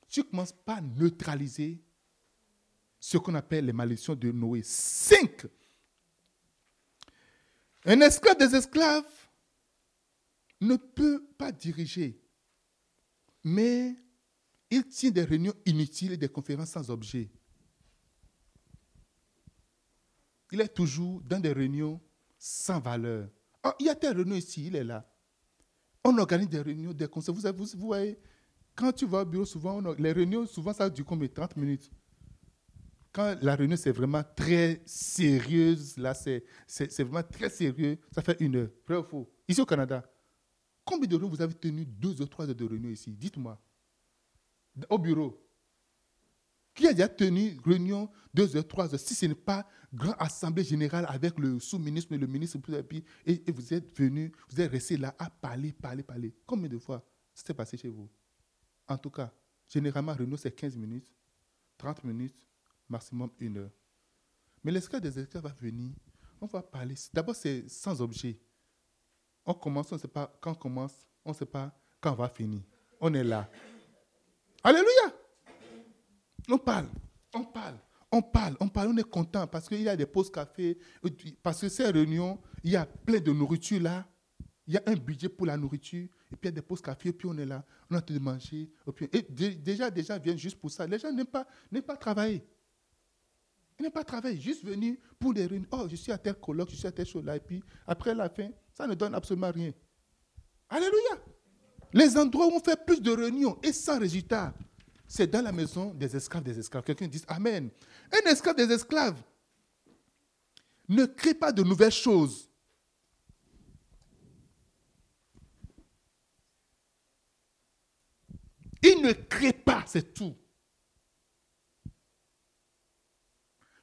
tu commences par neutraliser ce qu'on appelle les malédictions de Noé. Cinq. Un esclave des esclaves ne peut pas diriger, mais il tient des réunions inutiles et des conférences sans objet. il est toujours dans des réunions sans valeur. Oh, il y a des réunions ici, il est là. On organise des réunions, des conseils. Vous, vous voyez, quand tu vas au bureau, souvent, les réunions, souvent, ça dure combien 30 minutes. Quand la réunion, c'est vraiment très sérieuse, là, c'est vraiment très sérieux, ça fait une heure. Vrai ou faux Ici au Canada, combien de réunions vous avez tenu deux ou trois heures de réunion ici? Dites-moi. Au bureau qui a déjà tenu réunion deux heures, trois heures, si ce n'est pas grande assemblée générale avec le sous-ministre, le ministre, et, et vous êtes venu, vous êtes resté là à parler, parler, parler. Combien de fois s'est passé chez vous? En tout cas, généralement, réunion, c'est 15 minutes, 30 minutes, maximum une heure. Mais l'esclave des esclaves va venir, on va parler. D'abord, c'est sans objet. On commence, on ne sait pas quand on commence, on ne sait pas quand on va finir. On est là. Alléluia! On parle, on parle, on parle, on parle, on est content parce qu'il y a des pauses café, parce que ces réunions, il y a plein de nourriture là. Il y a un budget pour la nourriture, et puis il y a des pauses café, et puis on est là, on a de manger. Et, déjà, des gens viennent juste pour ça. Les gens n'aiment pas, pas travailler. Ils n'aiment pas travailler, juste venir pour des réunions. Oh, je suis à tel colloque, je suis à tel chose là, et puis après la fin, ça ne donne absolument rien. Alléluia. Les endroits où on fait plus de réunions et sans résultat, c'est dans la maison des esclaves des esclaves. Quelqu'un dit Amen. Un esclave des esclaves ne crée pas de nouvelles choses. Il ne crée pas, c'est tout.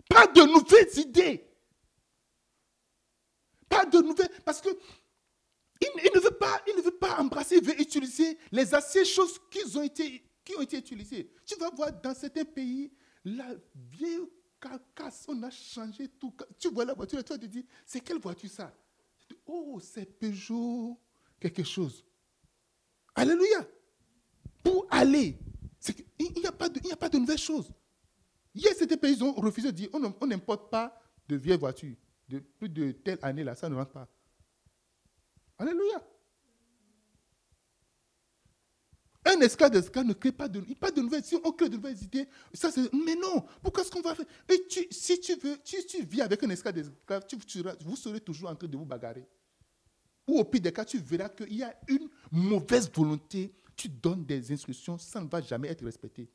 Pas de nouvelles idées. Pas de nouvelles. Parce que il, ne veut pas, il ne veut pas embrasser, il veut utiliser les anciennes choses qui ont été, qui ont été utilisées. Tu vas voir dans certains pays, la vieille carcasse, on a changé tout. Tu vois la voiture et toi tu te dis, c'est quelle voiture ça? Oh, c'est Peugeot, quelque chose. Alléluia. Pour aller, il n'y a, pas de, nouvelles choses. Hier, certains pays ont refusé de dire, on n'importe pas de vieilles voitures. De plus de telle année, là, ça ne rentre pas. Alléluia. Un esclave d'esclave ne crée pas de, nouvelles. On crée de nouvelles idées, ça. Mais non, pourquoi est-ce qu'on va faire? Et si tu veux, tu, tu vis avec un esclave d'esclave, vous serez toujours en train de vous bagarrer. Ou au pire des cas, tu verras qu'il y a une mauvaise volonté. Tu donnes des instructions, ça ne va jamais être respecté.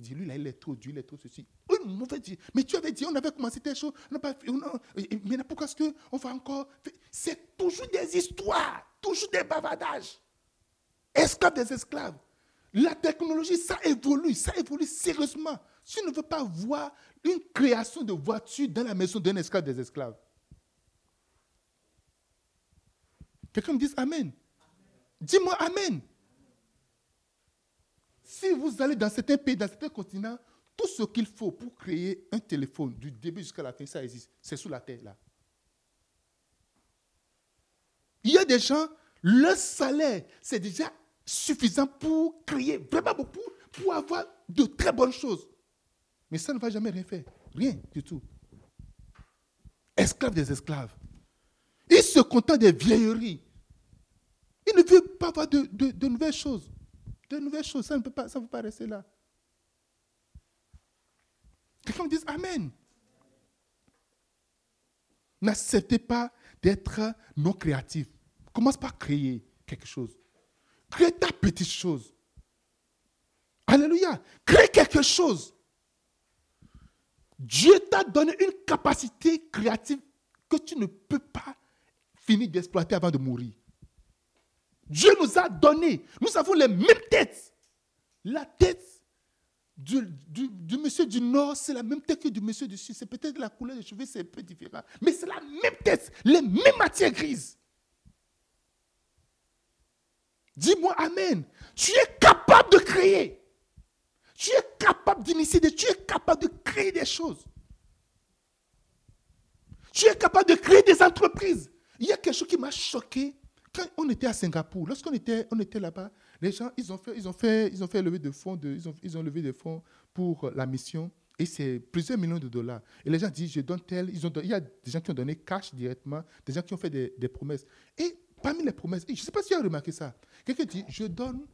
Dis lui là, il est trop dur, il est trop ceci. Une mauvaise Mais tu avais dit, on avait commencé telle chose, on n'a pas fait. mais pourquoi est-ce qu'on va encore. C'est toujours des histoires, toujours des bavardages. Esclaves des esclaves. La technologie, ça évolue, ça évolue sérieusement. Tu ne veux pas voir une création de voiture dans la maison d'un esclave des esclaves. Quelqu'un me dit Amen. Dis-moi Amen. Si vous allez dans certains pays, dans certains continents, tout ce qu'il faut pour créer un téléphone du début jusqu'à la fin, ça existe. C'est sous la terre là. Il y a des gens, leur salaire, c'est déjà suffisant pour créer vraiment beaucoup, pour avoir de très bonnes choses. Mais ça ne va jamais rien faire. Rien du tout. Esclaves des esclaves. Ils se contentent des vieilleries. Ils ne veulent pas avoir de nouvelles choses de nouvelles choses. Ça ne peut pas, ça ne peut pas rester là. Quelqu'un dit Amen. N'acceptez pas d'être non créatif. Commence par créer quelque chose. Crée ta petite chose. Alléluia. Crée quelque chose. Dieu t'a donné une capacité créative que tu ne peux pas finir d'exploiter avant de mourir. Dieu nous a donné. Nous avons les mêmes têtes. La tête du, monsieur du nord, c'est la même tête que du monsieur du sud. C'est peut-être la couleur des cheveux, c'est un peu différent. Mais c'est la même tête, les mêmes matières grises. Dis-moi Amen. Tu es capable de créer. Tu es capable d'initier, tu es capable de créer des choses. Tu es capable de créer des entreprises. Il y a quelque chose qui m'a choqué quand on était à Singapour, lorsqu'on était, on était là-bas, les gens, ils ont fait, ils ont fait, ils ont fait lever de fonds, ils, ont, ils ont levé des fonds pour la mission. Et c'est plusieurs millions de dollars. Et les gens disent, je donne tel. Ils ont, il y a des gens qui ont donné cash directement, des gens qui ont fait des, des promesses. Et parmi les promesses, je ne sais pas si tu as remarqué ça, quelqu'un dit, je donne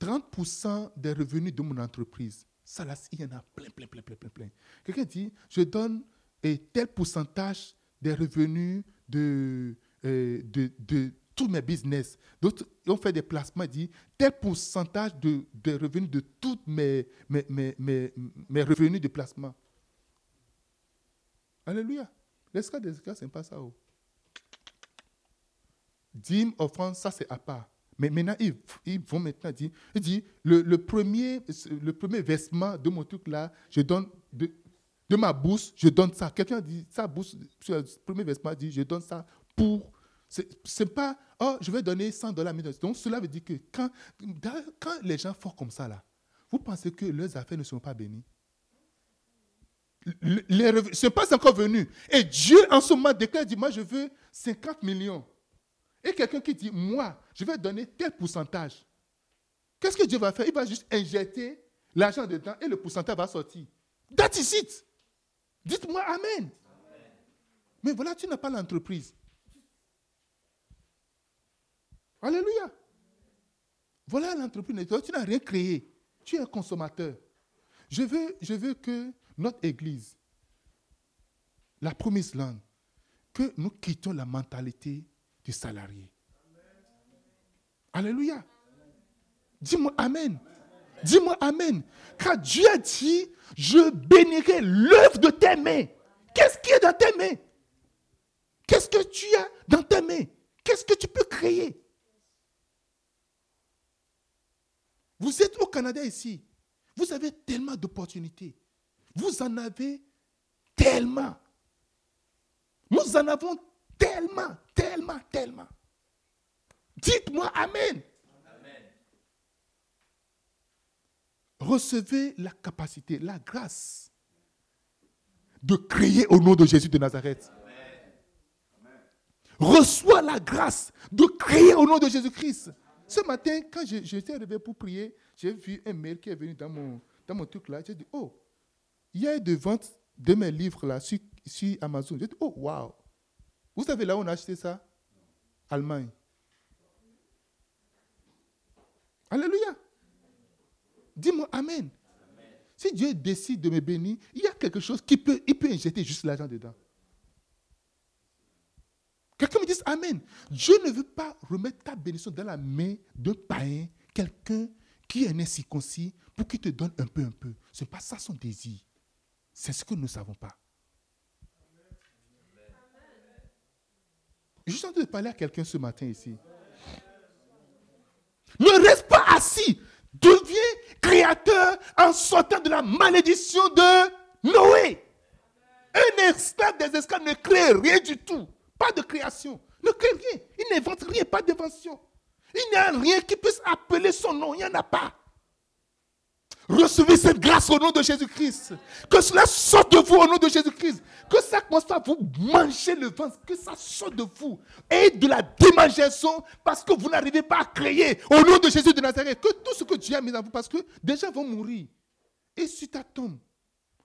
30% des revenus de mon entreprise. Ça, il y en a plein, plein, plein, plein, plein, plein. Quelqu'un dit, je donne et tel pourcentage des revenus de, euh, de, de tous mes business. D'autres ont fait des placements, dit tel pourcentage de, de revenus de tous mes, mes, mes, mes, revenus de placement. Alléluia. L'esclave des esclaves, ce n'est pas ça. Oh. Dîme, offrande, ça c'est à part. Mais maintenant, ils, ils vont maintenant dire, il dit, le, le, premier, le premier versement de mon truc là, je donne de, de ma bourse, je donne ça. Quelqu'un dit, sa bourse, le premier versement dit, je donne ça pour. Ce n'est pas, oh, je vais donner 100 dollars. Donc, cela veut dire que quand, quand les gens font comme ça, là, vous pensez que leurs affaires ne seront pas bénies? Ce n'est pas encore venu. Et Dieu, en ce moment, déclare, dit, moi, je veux 50 millions. Et quelqu'un qui dit, moi, je vais donner tel pourcentage. Qu'est-ce que Dieu va faire? Il va juste injecter l'argent dedans et le pourcentage va sortir. That's it. Dites-moi Amen. Mais voilà, tu n'as pas l'entreprise. Alléluia. Voilà l'entreprise. Tu n'as rien créé. Tu es un consommateur. Je veux, que notre Église, la promise langue, que nous quittions la mentalité du salarié. Alléluia. Dis-moi Amen. Dis-moi Amen. Car Dieu a dit, je bénirai l'œuvre de tes mains. Qu'est-ce qui est dans tes mains? Qu'est-ce que tu as dans tes mains? Qu'est-ce que tu peux créer? Vous êtes au Canada ici. Vous avez tellement d'opportunités. Vous en avez tellement. Nous en avons tellement, tellement, tellement. Dites-moi Amen. Recevez la capacité, la grâce de créer au nom de Jésus de Nazareth. Reçois la grâce de créer au nom de Jésus-Christ. Ce matin, quand j'étais arrivé pour prier, j'ai vu un mail qui est venu dans mon, dans mon truc là. J'ai dit, oh, il y a de vente de mes livres là sur, sur Amazon. J'ai dit, oh, wow. Vous savez là où on a acheté ça? Allemagne. Alléluia. Dis-moi Amen. Si Dieu décide de me bénir, il y a quelque chose qui peut, il peut injecter juste l'argent dedans. Quelqu'un me dit Amen. Dieu ne veut pas remettre ta bénédiction dans la main d'un païen, quelqu'un qui est né circoncis, pour qu'il te donne un peu, un peu. Ce n'est pas ça son désir. C'est ce que nous ne savons pas. Je suis en train de parler à quelqu'un ce matin ici. Ne reste pas assis. Deviens créateur en sortant de la malédiction de Noé. Un esclave des esclaves ne crée rien du tout. Pas de création. Ne crée rien. Il n'invente rien, pas d'invention. Il n'y a rien qui puisse appeler son nom. Il n'y en a pas. Recevez cette grâce au nom de Jésus-Christ. Que cela sorte de vous au nom de Jésus-Christ. Que ça commence à vous manger le ventre. Que ça sorte de vous. Et de la démangeaison parce que vous n'arrivez pas à créer au nom de Jésus de Nazareth. Que tout ce que Dieu a mis en vous, parce que déjà vont mourir. Et si ta tombe,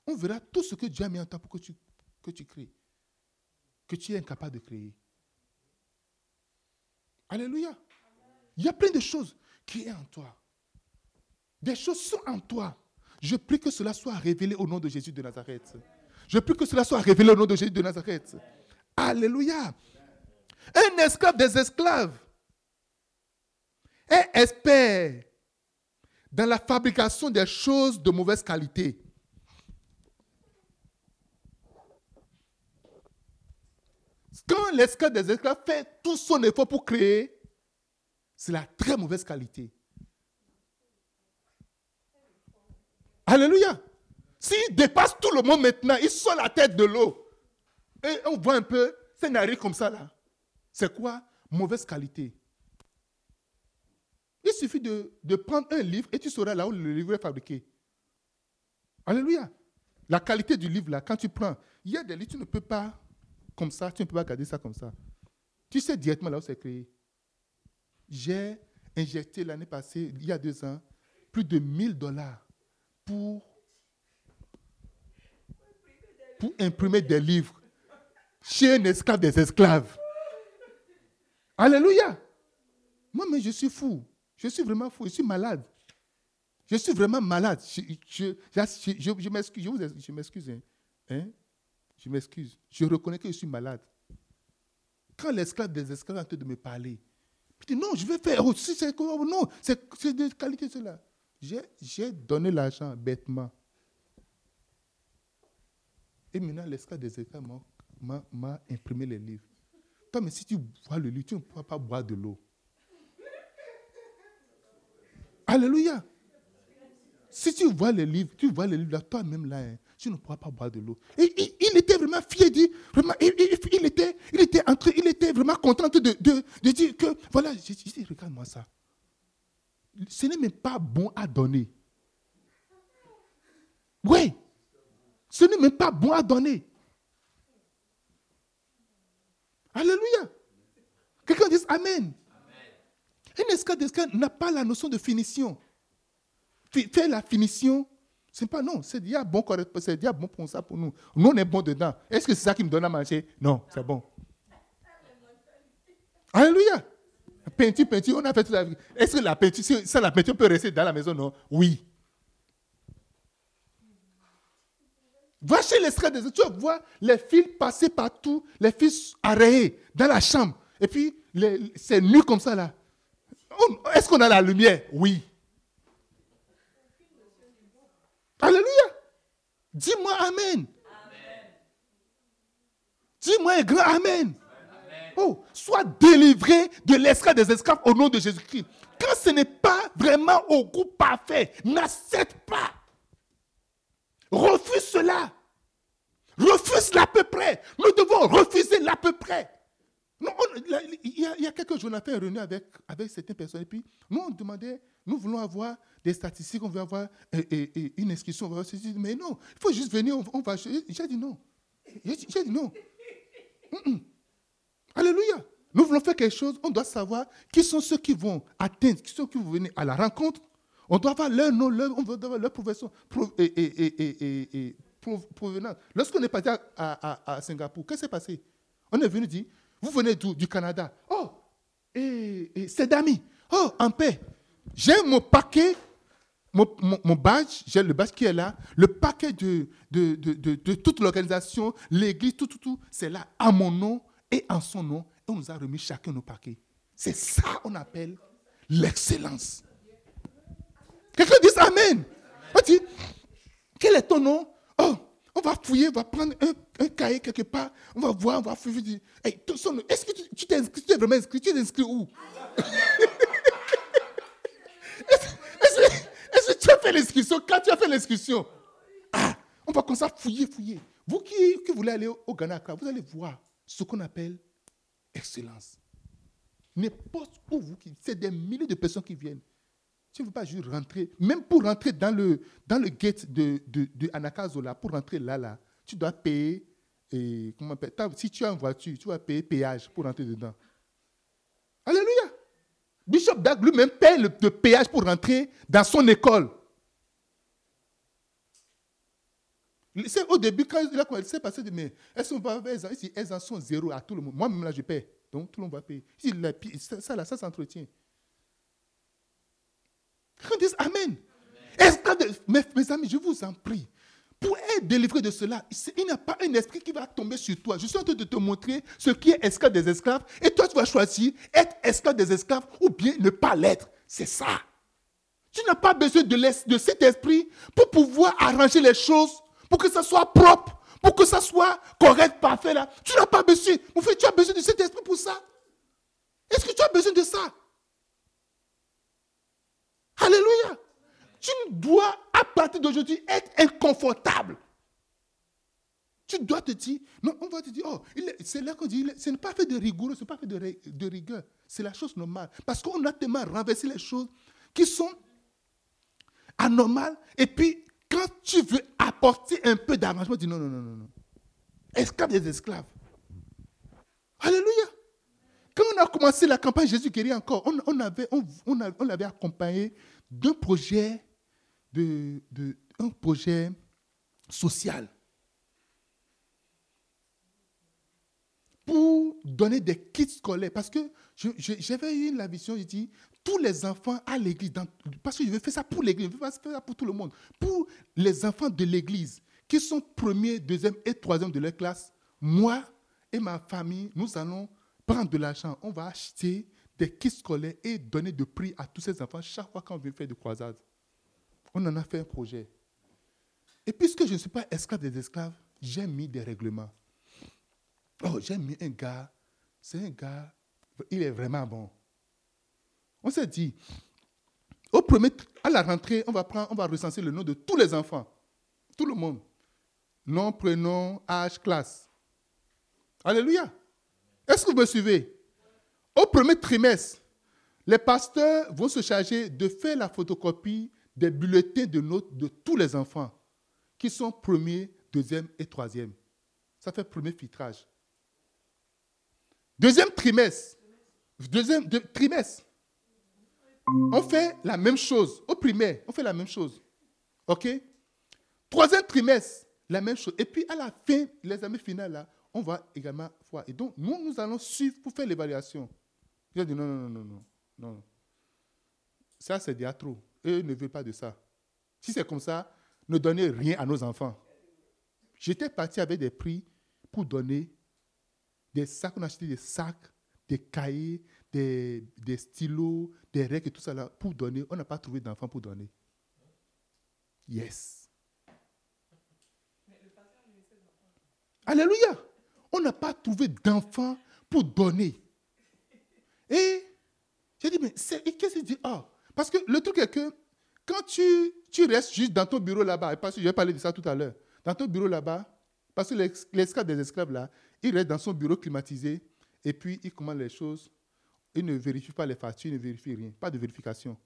on verra tout ce que Dieu a mis en toi pour que tu, que tu crées. Que tu es incapable de créer. Alléluia. Il y a plein de choses qui sont en toi. Des choses sont en toi. Je prie que cela soit révélé au nom de Jésus de Nazareth. Je prie que cela soit révélé au nom de Jésus de Nazareth. Alléluia. Un esclave des esclaves est expert dans la fabrication des choses de mauvaise qualité. Quand l'esclave des esclaves fait tout son effort pour créer, c'est la très mauvaise qualité. Alléluia. S'il dépasse tout le monde maintenant, il sort la tête de l'eau. Et on voit un peu, c'est narré comme ça là. C'est quoi? Mauvaise qualité. Il suffit de, de, prendre un livre et tu sauras là où le livre est fabriqué. Alléluia. La qualité du livre là, quand tu prends, il y a des livres, tu ne peux pas comme ça, tu ne peux pas garder ça comme ça. Tu sais directement là où c'est créé. J'ai injecté l'année passée, il y a deux ans, plus de 1000 dollars pour, pour imprimer des livres chez un esclave des esclaves. Alléluia. Moi, mais je suis fou. Je suis vraiment fou. Je suis malade. Je suis vraiment malade. Je, je, m'excuse. Je, m'excuse. Hein? Je m'excuse. Je reconnais que je suis malade. Quand l'esclave des esclaves train de me parler, je dis non, je vais faire. Oh, c'est, non, c'est, de qualité cela. J'ai donné l'argent bêtement. Et maintenant, l'esclave des états m'a imprimé les livres. Toi, mais si tu vois le livre, tu ne pourras pas boire de l'eau. Alléluia. Si tu vois les livres, tu vois les livres là, toi-même là, hein, tu ne pourras pas boire de l'eau. Et, il était vraiment fier, dit, vraiment, il, était, il, était il était vraiment content de, de, dire que, voilà, je, dis, regarde-moi ça ce n'est même pas bon à donner. Oui, ce n'est même pas bon à donner. Alléluia. Quelqu'un dit Amen. Un esclave n'a pas la notion de finition. Faire la finition, c'est pas non, c'est déjà bon, c'est déjà bon pour ça pour nous. Nous, on est bon dedans. Est-ce que c'est ça qui me donne à manger? Non, c'est bon. Alléluia. Peinture, peinture, on a fait toute la vie. Est-ce que la peinture, ça, la peinture peut rester dans la maison? Non. Oui. Va chez l'escalier des tu vois les fils passer partout, les fils arrêtés dans la chambre. Et puis, c'est nu comme ça là. Est-ce qu'on a la lumière? Oui. Alléluia. Dis-moi Amen. Dis-moi un grand Amen. Oh, sois délivré de l'esclave des esclaves au nom de Jésus-Christ. Quand ce n'est pas vraiment au goût parfait, n'accepte pas. Refuse cela. Refuse l'à peu près. Nous devons refuser l'à peu près. Il, y a, quelques jours, on a fait un réunion avec, avec certaines personnes. Et puis, nous, on demandait, nous voulons avoir des statistiques, on veut avoir une inscription. mais non, il faut juste venir, on, va. J'ai dit non. J'ai dit non. Alléluia. Nous voulons faire quelque chose, on doit savoir qui sont ceux qui vont atteindre, qui sont ceux qui vont venir à la rencontre. On doit avoir leur nom, leur, on avoir profession et, provenance. Lorsqu'on est parti à, Singapour, qu'est-ce qui s'est passé? On est venu dire, vous venez Du Canada. Oh, et, c'est d'amis. Oh, en paix. J'ai mon paquet, mon, badge, j'ai le badge qui est là, le paquet de, de, de, toute l'organisation, l'église, tout, tout, tout, c'est là à mon nom et en son nom, on nous a remis chacun nos paquets. C'est ça qu'on appelle l'excellence. Quelqu'un dit Amen. Quel est ton nom? Oh, on va fouiller, on va prendre un, cahier quelque part, on va voir, on va fouiller. Est-ce que tu t'es inscrit, tu es vraiment inscrit Tu es inscrit où? Est-ce que tu as fait l'inscription? Quand tu as fait l'inscription, ah, on va commencer à fouiller, fouiller. Vous qui, qui voulez aller au Ghana, vous allez voir ce qu'on appelle excellence. N'importe où vous, c'est des milliers de personnes qui viennent. Tu ne veux pas juste rentrer, même pour rentrer dans le, dans le gate de, de, Anakazola, pour rentrer là, là, tu dois payer, comment si tu as une voiture, tu vas payer péage pour rentrer dedans. Alléluia. Bishop Dag lui-même paye le, péage pour rentrer dans son école. C'est au début, quand il a commencé à de mais faire ici, elles en sont zéro à tout le monde. Moi-même, là, je paie. Donc, tout le monde va payer. Ça, là, ça s'entretient. Quand disent Amen. mes, amis, je vous en prie, pour être délivré de cela, il n'y a pas un esprit qui va tomber sur toi. Je suis en train de te montrer ce qui est esclave des esclaves. Et toi, tu vas choisir être esclave des esclaves ou bien ne pas l'être. C'est ça. Tu n'as pas besoin de, de cet esprit pour pouvoir arranger les choses pour que ça soit propre, pour que ça soit correct, parfait. Tu n'as pas besoin. Mon frère, tu as besoin de cet esprit pour ça. Est-ce que tu as besoin de ça Alléluia. Tu dois, à partir d'aujourd'hui, être inconfortable. Tu dois te dire, non, on va te dire, oh, c'est là qu'on dit, ce n'est pas fait de rigoureux, ce n'est pas fait de, rigueur. C'est la chose normale. Parce qu'on a tellement renversé les choses qui sont anormales. Et puis, quand tu veux apporter un peu d'arrangement, dis non, non, non, non, non. Esclaves des esclaves. Alléluia. Quand on a commencé la campagne Jésus guérit encore, on, avait, on, l'avait accompagné d'un projet, de, un projet social. Pour donner des kits scolaires. Parce que j'avais eu la vision, j'ai dit, tous les enfants à l'église, parce que je veux faire ça pour l'église, je veux faire ça pour tout le monde, pour les enfants de l'église qui sont premiers, deuxième et troisième de leur classe, moi et ma famille, nous allons prendre de l'argent, on va acheter des kits scolaires et donner de prix à tous ces enfants chaque fois qu'on veut faire des croisades. On en a fait un projet. Et puisque je ne suis pas esclave des esclaves, j'ai mis des règlements. Oh, j'ai mis un gars, c'est un gars, il est vraiment bon. On s'est dit, au premier, à la rentrée, on va, on va recenser le nom de tous les enfants. Tout le monde. Nom, prénom, âge, classe. Alléluia. Est-ce que vous me suivez? Au premier trimestre, les pasteurs vont se charger de faire la photocopie des bulletins de notes de tous les enfants qui sont premier, deuxième et troisième. Ça fait premier filtrage. Deuxième trimestre, deuxième trimestre, on fait la même chose. Au primaire, on fait la même chose. OK? Troisième trimestre, la même chose. Et puis à la fin, les années finales, là, on va également voir. Et donc, nous, nous allons suivre pour faire l'évaluation. J'ai dit non, non, non, non, non. Ça, c'est déjà. Eux ne veulent pas de ça. Si c'est comme ça, ne donnez rien à nos enfants. J'étais parti avec des prix pour donner des sacs. On a acheté des sacs, des cahiers, des, des stylos, des règles et tout ça là pour donner. On n'a pas trouvé d'enfants pour donner. Yes. Alléluia. On n'a pas trouvé d'enfants pour donner. Et j'ai dit, mais qu'est-ce qu'il dit? Ah, parce que le truc est que quand tu, tu restes juste dans ton bureau là-bas, parce que je vais parler de ça tout à l'heure, dans ton bureau là-bas, parce que l'esclave des esclaves là, il reste dans son bureau climatisé et puis il commande les choses. Il ne vérifie pas les factures, il ne vérifie rien. Pas de vérification.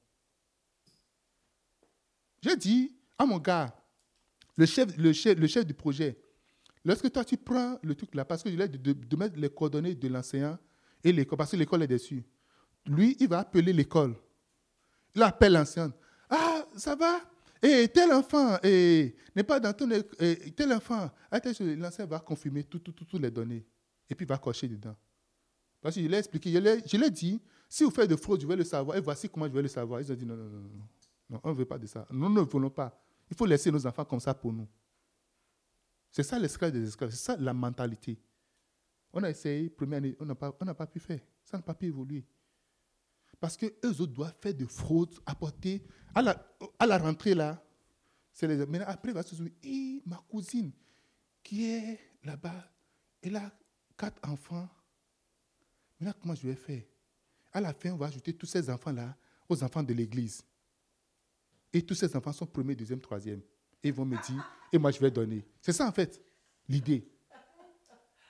J'ai dit à mon gars, le chef, le chef, le chef du projet, lorsque toi tu prends le truc là, parce que je de, de, de mettre les coordonnées de l'enseignant et l'école, parce que l'école est dessus, lui, il va appeler l'école. Il appelle l'enseignant. Ah, ça va? Et tel enfant n'est pas dans ton. tel enfant, l'enseignant va confirmer toutes tout, tout, les données. Et puis il va cocher dedans. Parce que je l'ai expliqué, je l'ai dit, si vous faites de fraude, je vais le savoir. Et voici comment je vais le savoir. Ils ont dit non, non, non, non. non on ne veut pas de ça. Nous ne voulons pas. Il faut laisser nos enfants comme ça pour nous. C'est ça l'esclave des esclaves. C'est ça la mentalité. On a essayé, première année, on n'a pas, pas pu faire. Ça n'a pas pu évoluer. Parce qu'eux autres doivent faire de fraude, apporter à la, à la rentrée là. C'est les, maintenant, après, il va se souvenir, eh, ma cousine qui est là-bas, elle a quatre enfants. Maintenant, comment je vais faire? À la fin, on va ajouter tous ces enfants-là aux enfants de l'église. Et tous ces enfants sont premier, deuxième, troisième. Et ils vont me dire, et moi je vais donner. C'est ça en fait, l'idée.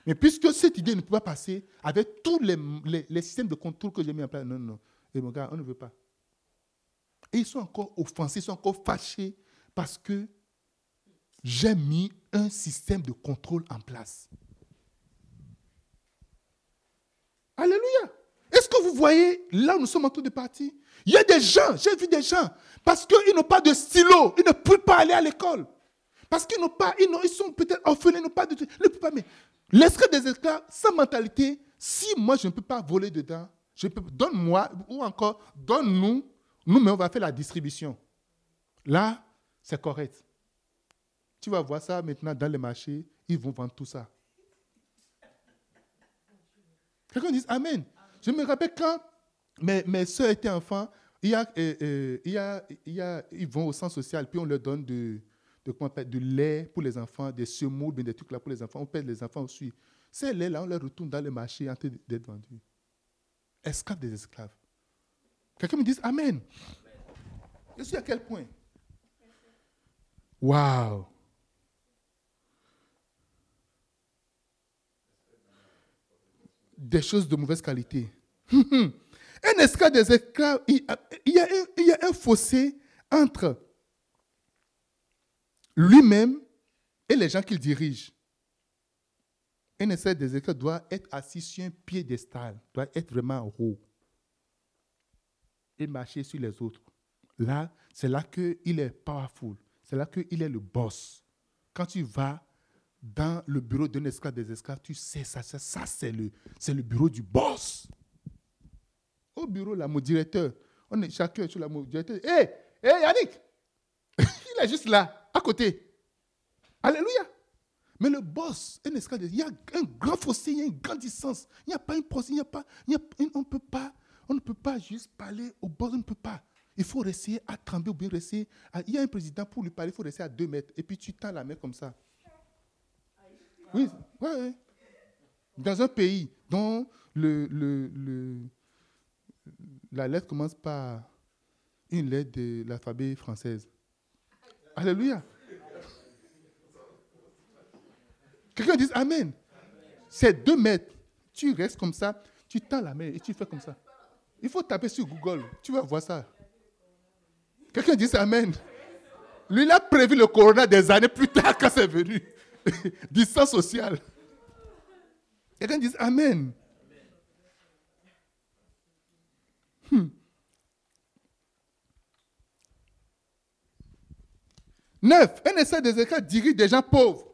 Mais puisque cette idée ne peut pas passer avec tous les, les, systèmes de contrôle que j'ai mis en place, non, non. Et mon gars, on ne veut pas. Et ils sont encore offensés, ils sont encore fâchés parce que j'ai mis un système de contrôle en place. Alléluia. Est-ce que vous voyez là où nous sommes en train de partir? Il y a des gens, j'ai vu des gens, parce qu'ils n'ont pas de stylo, ils ne peuvent pas aller à l'école. Parce qu'ils n'ont pas, ils, sont peut-être orphelins, ils n'ont pas de. Ils ne peuvent pas. Mais l'esclave des esclaves, sa mentalité, si moi je ne peux pas voler dedans, donne-moi, ou encore, donne-nous, nous, mais on va faire la distribution. Là, c'est correct. Tu vas voir ça maintenant dans les marchés, ils vont vendre tout ça. Quelqu'un dit Amen. Je me rappelle quand mes, mes soeurs étaient enfants, il y a, euh, euh, il y a, ils vont au centre social, puis on leur donne de, de, de lait pour les enfants, des semoule, des trucs là pour les enfants. On pèse les enfants aussi. Ces laits-là, on les retourne dans le marché en train d'être vendus esclaves des esclaves. Quelqu'un me dit Amen. Je suis à quel point? Waouh Des choses de mauvaise qualité. un esclave des esclaves, il y a un fossé entre lui-même et les gens qu'il dirige. Un esclave des esclaves doit être assis sur un piédestal, doit être vraiment haut et marcher sur les autres. Là, c'est là qu'il est powerful. C'est là qu'il est le boss. Quand tu vas dans le bureau d'un esclave des esclaves, tu sais, ça, ça, c'est le, le bureau du boss. Au bureau, là, mon directeur, on est chacun sur la mon directeur. Hé, hé, Yannick, il est juste là, à côté. Alléluia. Mais le boss, un il y a un grand fossé, il y a une grande distance. Il n'y a pas une procédure, il n'y a pas, il y a, on, peut pas, on ne peut pas juste parler au boss, on ne peut pas. Il faut rester à trembler ou bien rester. il y a un président pour lui parler, il faut rester à deux mètres. Et puis tu tends la main comme ça. Oui, ouais, Dans un pays dont le, le, le, la lettre commence par une lettre de l'alphabet française. Alléluia. Quelqu'un dit Amen. C'est deux mètres. Tu restes comme ça, tu tends la main et tu fais comme ça. Il faut taper sur Google. Tu vas voir ça. Quelqu'un dit Amen. Lui, il a prévu le corona des années plus tard quand c'est venu. Distance sociale. Quelqu'un dit Amen. Hmm. Neuf, un essai des écoles dirige des gens pauvres.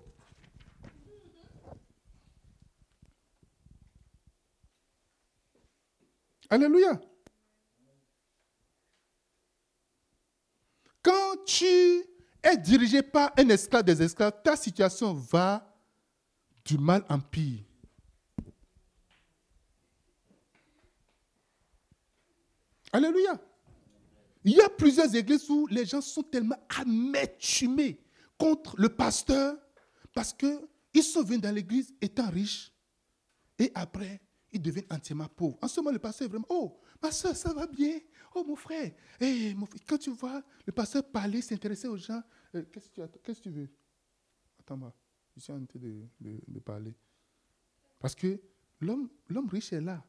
Alléluia. Quand tu es dirigé par un esclave des esclaves, ta situation va du mal en pire. Alléluia. Il y a plusieurs églises où les gens sont tellement amertumés contre le pasteur parce qu'ils sont venus dans l'église étant riches et après, ils deviennent entièrement pauvres. En ce moment, le pasteur est vraiment, oh, ma soeur, ça va bien. Oh, mon frère. Eh, mon frère. Quand tu vois le pasteur parler, s'intéresser aux gens, euh, qu'est-ce, que tu veux? Attends-moi, je suis en train de, parler. Parce que l'homme, riche est là.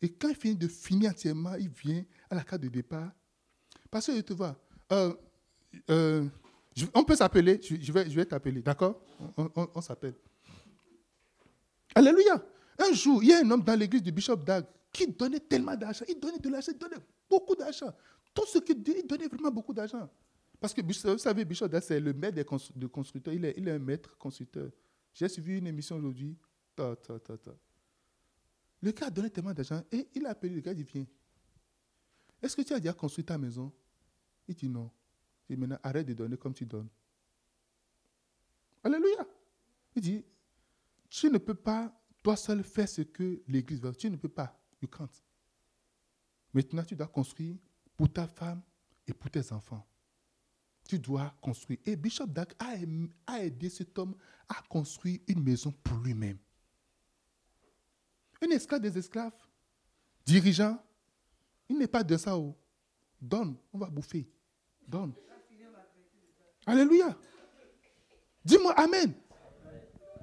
Et quand il finit de finir entièrement, il vient à la carte de départ. Parce que je te vois. Euh, euh, on peut s'appeler, je, vais, je vais t'appeler, d'accord? On, s'appelle. Alléluia. Un jour, il y a un homme dans l'église du Bishop Dag qui donnait tellement d'argent. Il donnait de l'argent, il donnait beaucoup d'argent. Tout ce qu'il dit, il donnait vraiment beaucoup d'argent. Parce que vous savez, Bishop Dag, c'est le maître des constructeurs. Il est, il est un maître constructeur. J'ai suivi une émission aujourd'hui. Ta, ta, ta, ta. Le gars a donné tellement d'argent et il a appelé le gars, il dit Viens. Est-ce que tu as déjà construit ta maison? Il dit Non. Il dit Maintenant, arrête de donner comme tu donnes. Alléluia. Il dit Tu ne peux pas, seul, faire ce que l'Église veut. Tu ne peux pas. You can't. Maintenant, tu dois construire pour ta femme et pour tes enfants. Tu dois construire. Et Bishop Dak a aidé cet homme à construire une maison pour lui-même. Un esclave des esclaves, dirigeant, il n'est pas de ça. Oh. Donne, on va bouffer. Donne. Alléluia. Dis-moi Amen.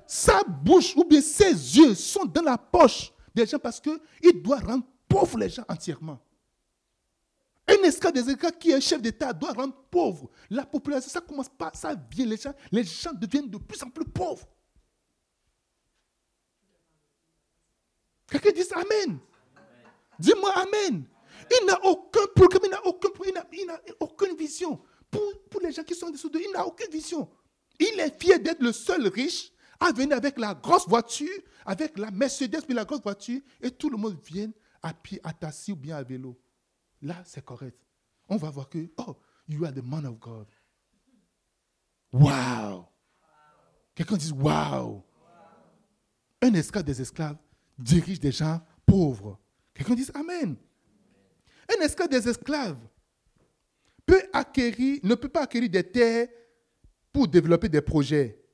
Sa bouche ou bien ses yeux sont dans la poche des gens parce qu'il doit rendre pauvres les gens entièrement. Un esclave des esclaves qui est chef d'État doit rendre pauvre. La population, ça commence pas, ça vient, les gens, les gens deviennent de plus en plus pauvres. Quelqu'un dit Amen. Dis-moi Amen. Il n'a aucun programme, il n'a aucun, il n'a aucune vision. Pour, pour, les gens qui sont dessous de il n'a aucune vision. Il est fier d'être le seul riche à venir avec la grosse voiture, avec la Mercedes, puis la grosse voiture, et tout le monde vient à pied, à taxi ou bien à vélo. Là, c'est correct. On va voir que, oh, you are the man of God. Wow. Quelqu'un dit wow. Un esclave des esclaves dirige des gens pauvres. Quelqu'un dit Amen. Un esclave des esclaves peut acquérir, ne peut pas acquérir des terres pour développer des projets.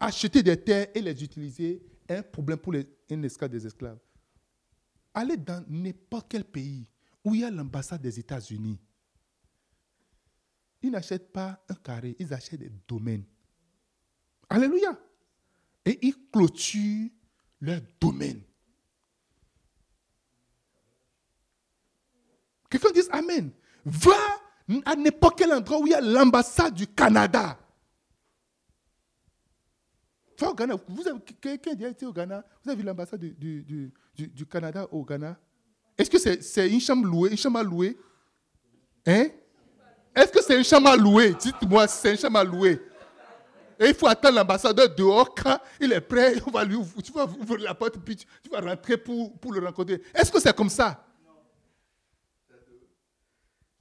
Acheter des terres et les utiliser est un problème pour les, un esclave des esclaves. Allez dans n'importe quel pays où il y a l'ambassade des États-Unis. Ils n'achètent pas un carré, ils achètent des domaines. Alléluia. Et ils clôturent leur domaine. Quelqu'un dit Amen. Va à n'importe quel endroit où il y a l'ambassade du Canada. Vous avez, quelqu'un a été au Ghana Vous avez vu l'ambassade du, Canada au Ghana? Est-ce que c'est une chambre louée Une chambre Hein? Est-ce que c'est une chambre à louer? Dites-moi, c'est une chambre à louer. Et il faut attendre l'ambassadeur dehors quand il est prêt. On va lui tu vas ouvrir la porte puis tu, vas rentrer pour, pour le rencontrer. Est-ce que c'est comme ça?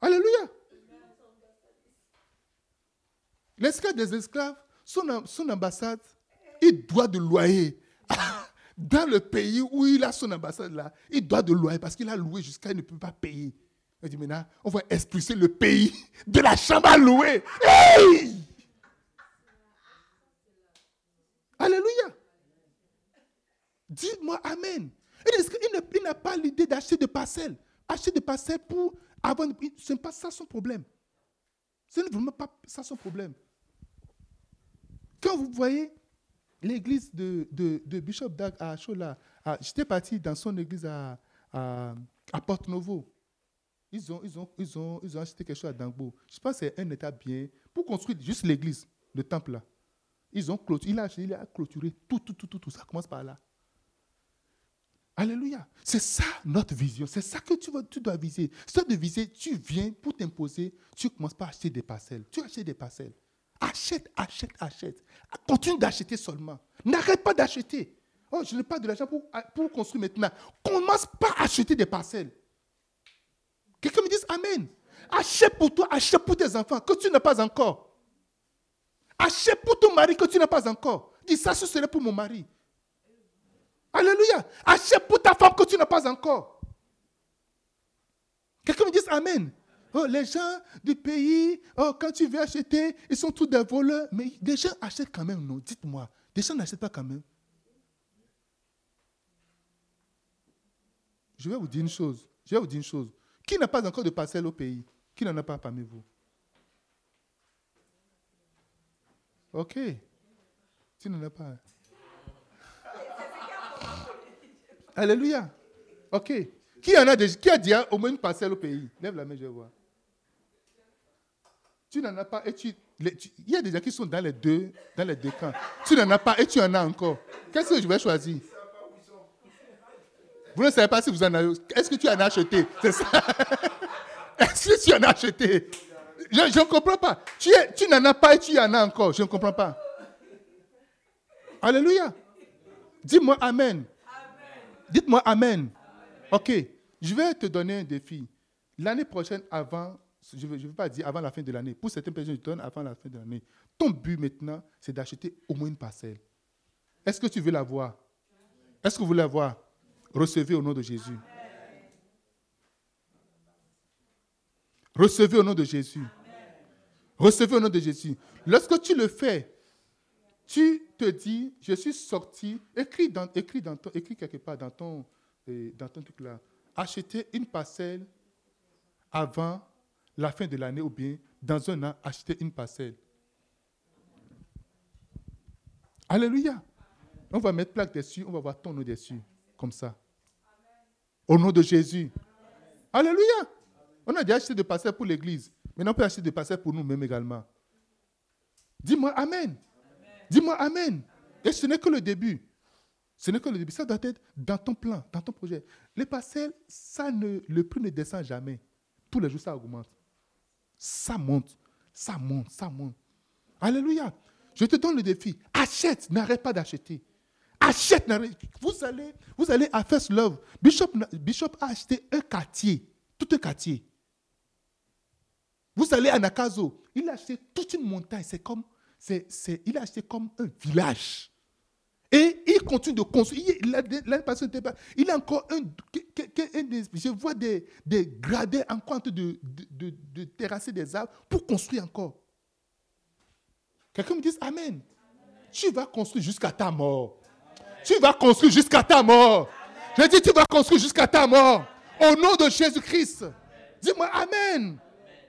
Alléluia. L'esclave des esclaves, son, son ambassade, il doit de loyer. Dans le pays où il a son ambassade là, il doit de loyer parce qu'il a loué jusqu'à il ne peut pas payer. Il dit maintenant, on va expulser le pays de la chambre à louer. Alléluia. Dis-moi Amen. Il n'a pas l'idée d'acheter des parcelles. Acheter des parcelles pour avoir. Ce n'est pas ça son problème. Ce n'est vraiment pas ça son problème. Quand vous voyez l'église de, de, Bishop Dag à Chola, j'étais parti dans son église à, à, Porto Novo. Ils ont, ils, ont, ils, ont, ils ont acheté quelque chose à Dangbo. Je pense que c'est un état bien pour construire juste l'église, le temple là. Ils ont clôturé, il a, il a clôturé tout, tout, tout, tout, tout. Ça commence par là. Alléluia. C'est ça notre vision. C'est ça que tu, tu dois viser. Ça de viser, tu viens pour t'imposer, tu commences par acheter des parcelles. Tu achètes des parcelles. Achète, achète, achète. Continue d'acheter seulement. N'arrête pas d'acheter. Oh, je n'ai pas de l'argent pour, pour construire maintenant. Commence par acheter des parcelles. Quelqu'un me dit Amen. Achète pour toi, achète pour tes enfants que tu n'as pas encore. Achète pour ton mari que tu n'as pas encore. Dis ça, ce serait pour mon mari. Alléluia. Achète pour ta femme que tu n'as pas encore. Quelqu'un me dit Amen. Oh, les gens du pays, oh, quand tu veux acheter, ils sont tous des voleurs. Mais des gens achètent quand même, non? Dites-moi. Des gens n'achètent pas quand même. Je vais vous dire une chose. Je vais vous dire une chose. Qui n'a pas encore de parcelle au pays? Qui n'en a pas parmi vous? Ok. Tu n'en as pas. Alléluia. Ok. Qui, en a, déjà, qui a dit au moins une parcelle au pays? Lève la main, je vais voir. Tu n'en as pas et tu, Il y a des gens qui sont dans les deux, dans les deux camps. Tu n'en as pas et tu en as encore. Qu'est-ce que je vais choisir? Vous ne savez pas si vous en avez. Est-ce que tu en as acheté? C'est ça. Est-ce que tu en as acheté? Je ne comprends pas. Tu, tu n'en as pas et tu en as encore. Je ne comprends pas. Alléluia. Dis-moi Amen. Dites-moi amen. Ok. Je vais te donner un défi. L'année prochaine, avant, je ne veux, pas dire avant la fin de l'année. Pour certaines personnes, je donne avant la fin de l'année. Ton but maintenant, c'est d'acheter au moins une parcelle. Est-ce que tu veux la voir? Est-ce que vous voulez la voir? Recevez au nom de Jésus. Recevez au nom de Jésus. Recevez au nom de Jésus. Lorsque tu le fais, tu te dis, je suis sorti, écris, dans, écris, dans ton, écris quelque part dans ton, euh, dans ton truc là, acheter une parcelle avant la fin de l'année ou bien dans un an, acheter une parcelle. Alléluia. On va mettre plaque dessus, on va voir ton nom dessus, comme ça. Au nom de Jésus. Alléluia. On a déjà acheté des parcelles pour l'église. Maintenant, on peut acheter des parcelles pour nous-mêmes également. Dis-moi Amen. Dis-moi Amen. Et ce n'est que le début. Ce n'est que le début. Ça doit être dans ton plan, dans ton projet. Les parcelles, ça ne, le prix ne descend jamais. Tous les jours, ça augmente. Ça monte, ça monte, ça monte. Alléluia. Je te donne le défi. Achète, n'arrête pas d'acheter. Achète, n'arrête. Vous allez, vous allez à First Love. Bishop, Bishop a acheté un quartier, tout un quartier. Vous allez à Nakazo, il a acheté toute une montagne. C'est comme c'est, il a acheté comme un village. Et il continue de construire. Il, a encore un, Je vois des, des gradés encore en train de, terrasser des arbres pour construire encore. Quelqu'un me dit Amen. Tu vas construire jusqu'à ta mort. Tu vas construire jusqu'à ta mort. Je dis, tu vas construire jusqu'à ta mort. Au nom de Jésus-Christ. Dis-moi Amen.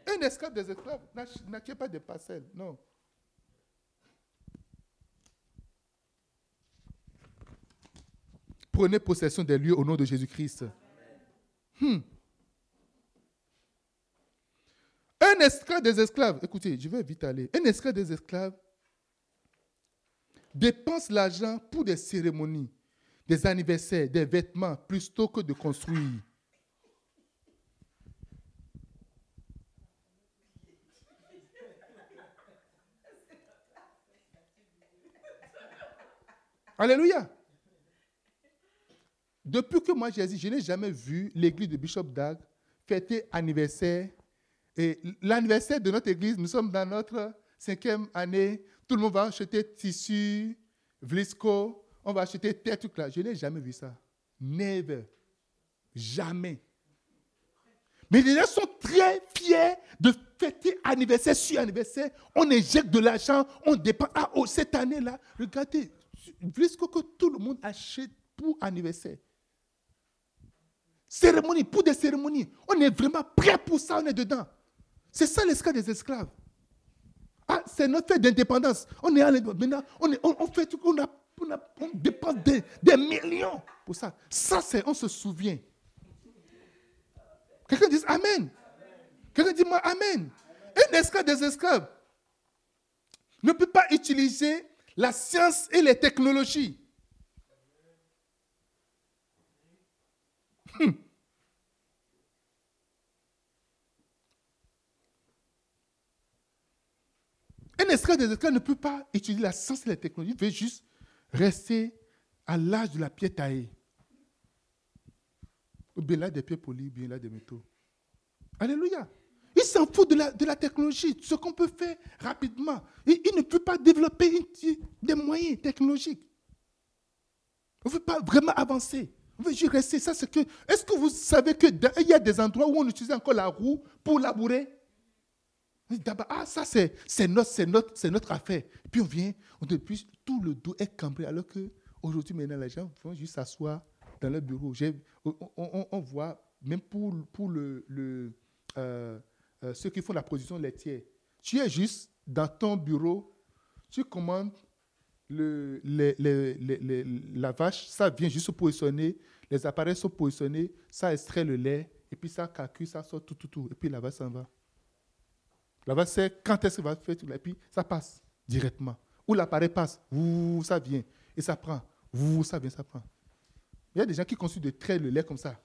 Un esclave des esclaves n'achète pas de parcelles. Non. Prenez possession des lieux au nom de Jésus-Christ. Hmm. Un esclave des esclaves, écoutez, je vais vite aller. Un esclave des esclaves dépense l'argent pour des cérémonies, des anniversaires, des vêtements, plutôt que de construire. Alléluia. Depuis que moi j'ai dit, je n'ai jamais vu l'église de Bishop Dag fêter anniversaire. Et l'anniversaire de notre église, nous sommes dans notre cinquième année. Tout le monde va acheter tissu, vlisco, on va acheter tel truc là. Je n'ai jamais vu ça. Never. Jamais. Mais les gens sont très fiers de fêter anniversaire sur anniversaire. On injecte de l'argent, on dépense. Ah, oh, cette année-là, regardez, Vlisco que tout le monde achète pour anniversaire. Cérémonie, pour des cérémonies. On est vraiment prêt pour ça, on est dedans. C'est ça l'esclave des esclaves. Ah, c'est notre fête d'indépendance. On est maintenant, on, est, on, fait tout, on, a, on, dépense des, des, millions pour ça. Ça, c'est, on se souvient. Quelqu'un dit Amen. Quelqu'un dit moi Amen. Un esclave des esclaves ne peut pas utiliser la science et les technologies Hmm. Un esclave des esclaves ne peut pas utiliser la science et la technologie, il veut juste rester à l'âge de la pierre taillée. Ou bien là des pierres polies, ou bien là des métaux. Alléluia. Il s'en fout de la, de technologie, ce qu'on peut faire rapidement. Il, ne peut pas développer des moyens technologiques. On ne veut pas vraiment avancer. Juste rester. Ça, c'est que. Est-ce que vous savez qu'il y a des endroits où on utilise encore la roue pour labourer? Ah, ça, c'est, c'est, notre, notre, notre affaire. Puis on vient, on depuis, tout le dos est cambré, alors qu'aujourd'hui, maintenant, les gens vont juste s'asseoir dans leur bureau. On, voit, même pour, pour le euh, euh, ceux qui font la production laitière, tu es juste dans ton bureau, tu commandes le, la vache, ça vient juste positionner, les appareils sont positionnés, ça extrait le lait, et puis ça calcule, ça sort tout, tout, tout, et puis la vache s'en va. La vache sait quand est-ce qu'il va faire tout, et puis ça passe directement. Ou l'appareil passe, vous, ça vient, et ça prend, vous, ça vient, ça prend. Il y a des gens qui construisent de traits le lait comme ça.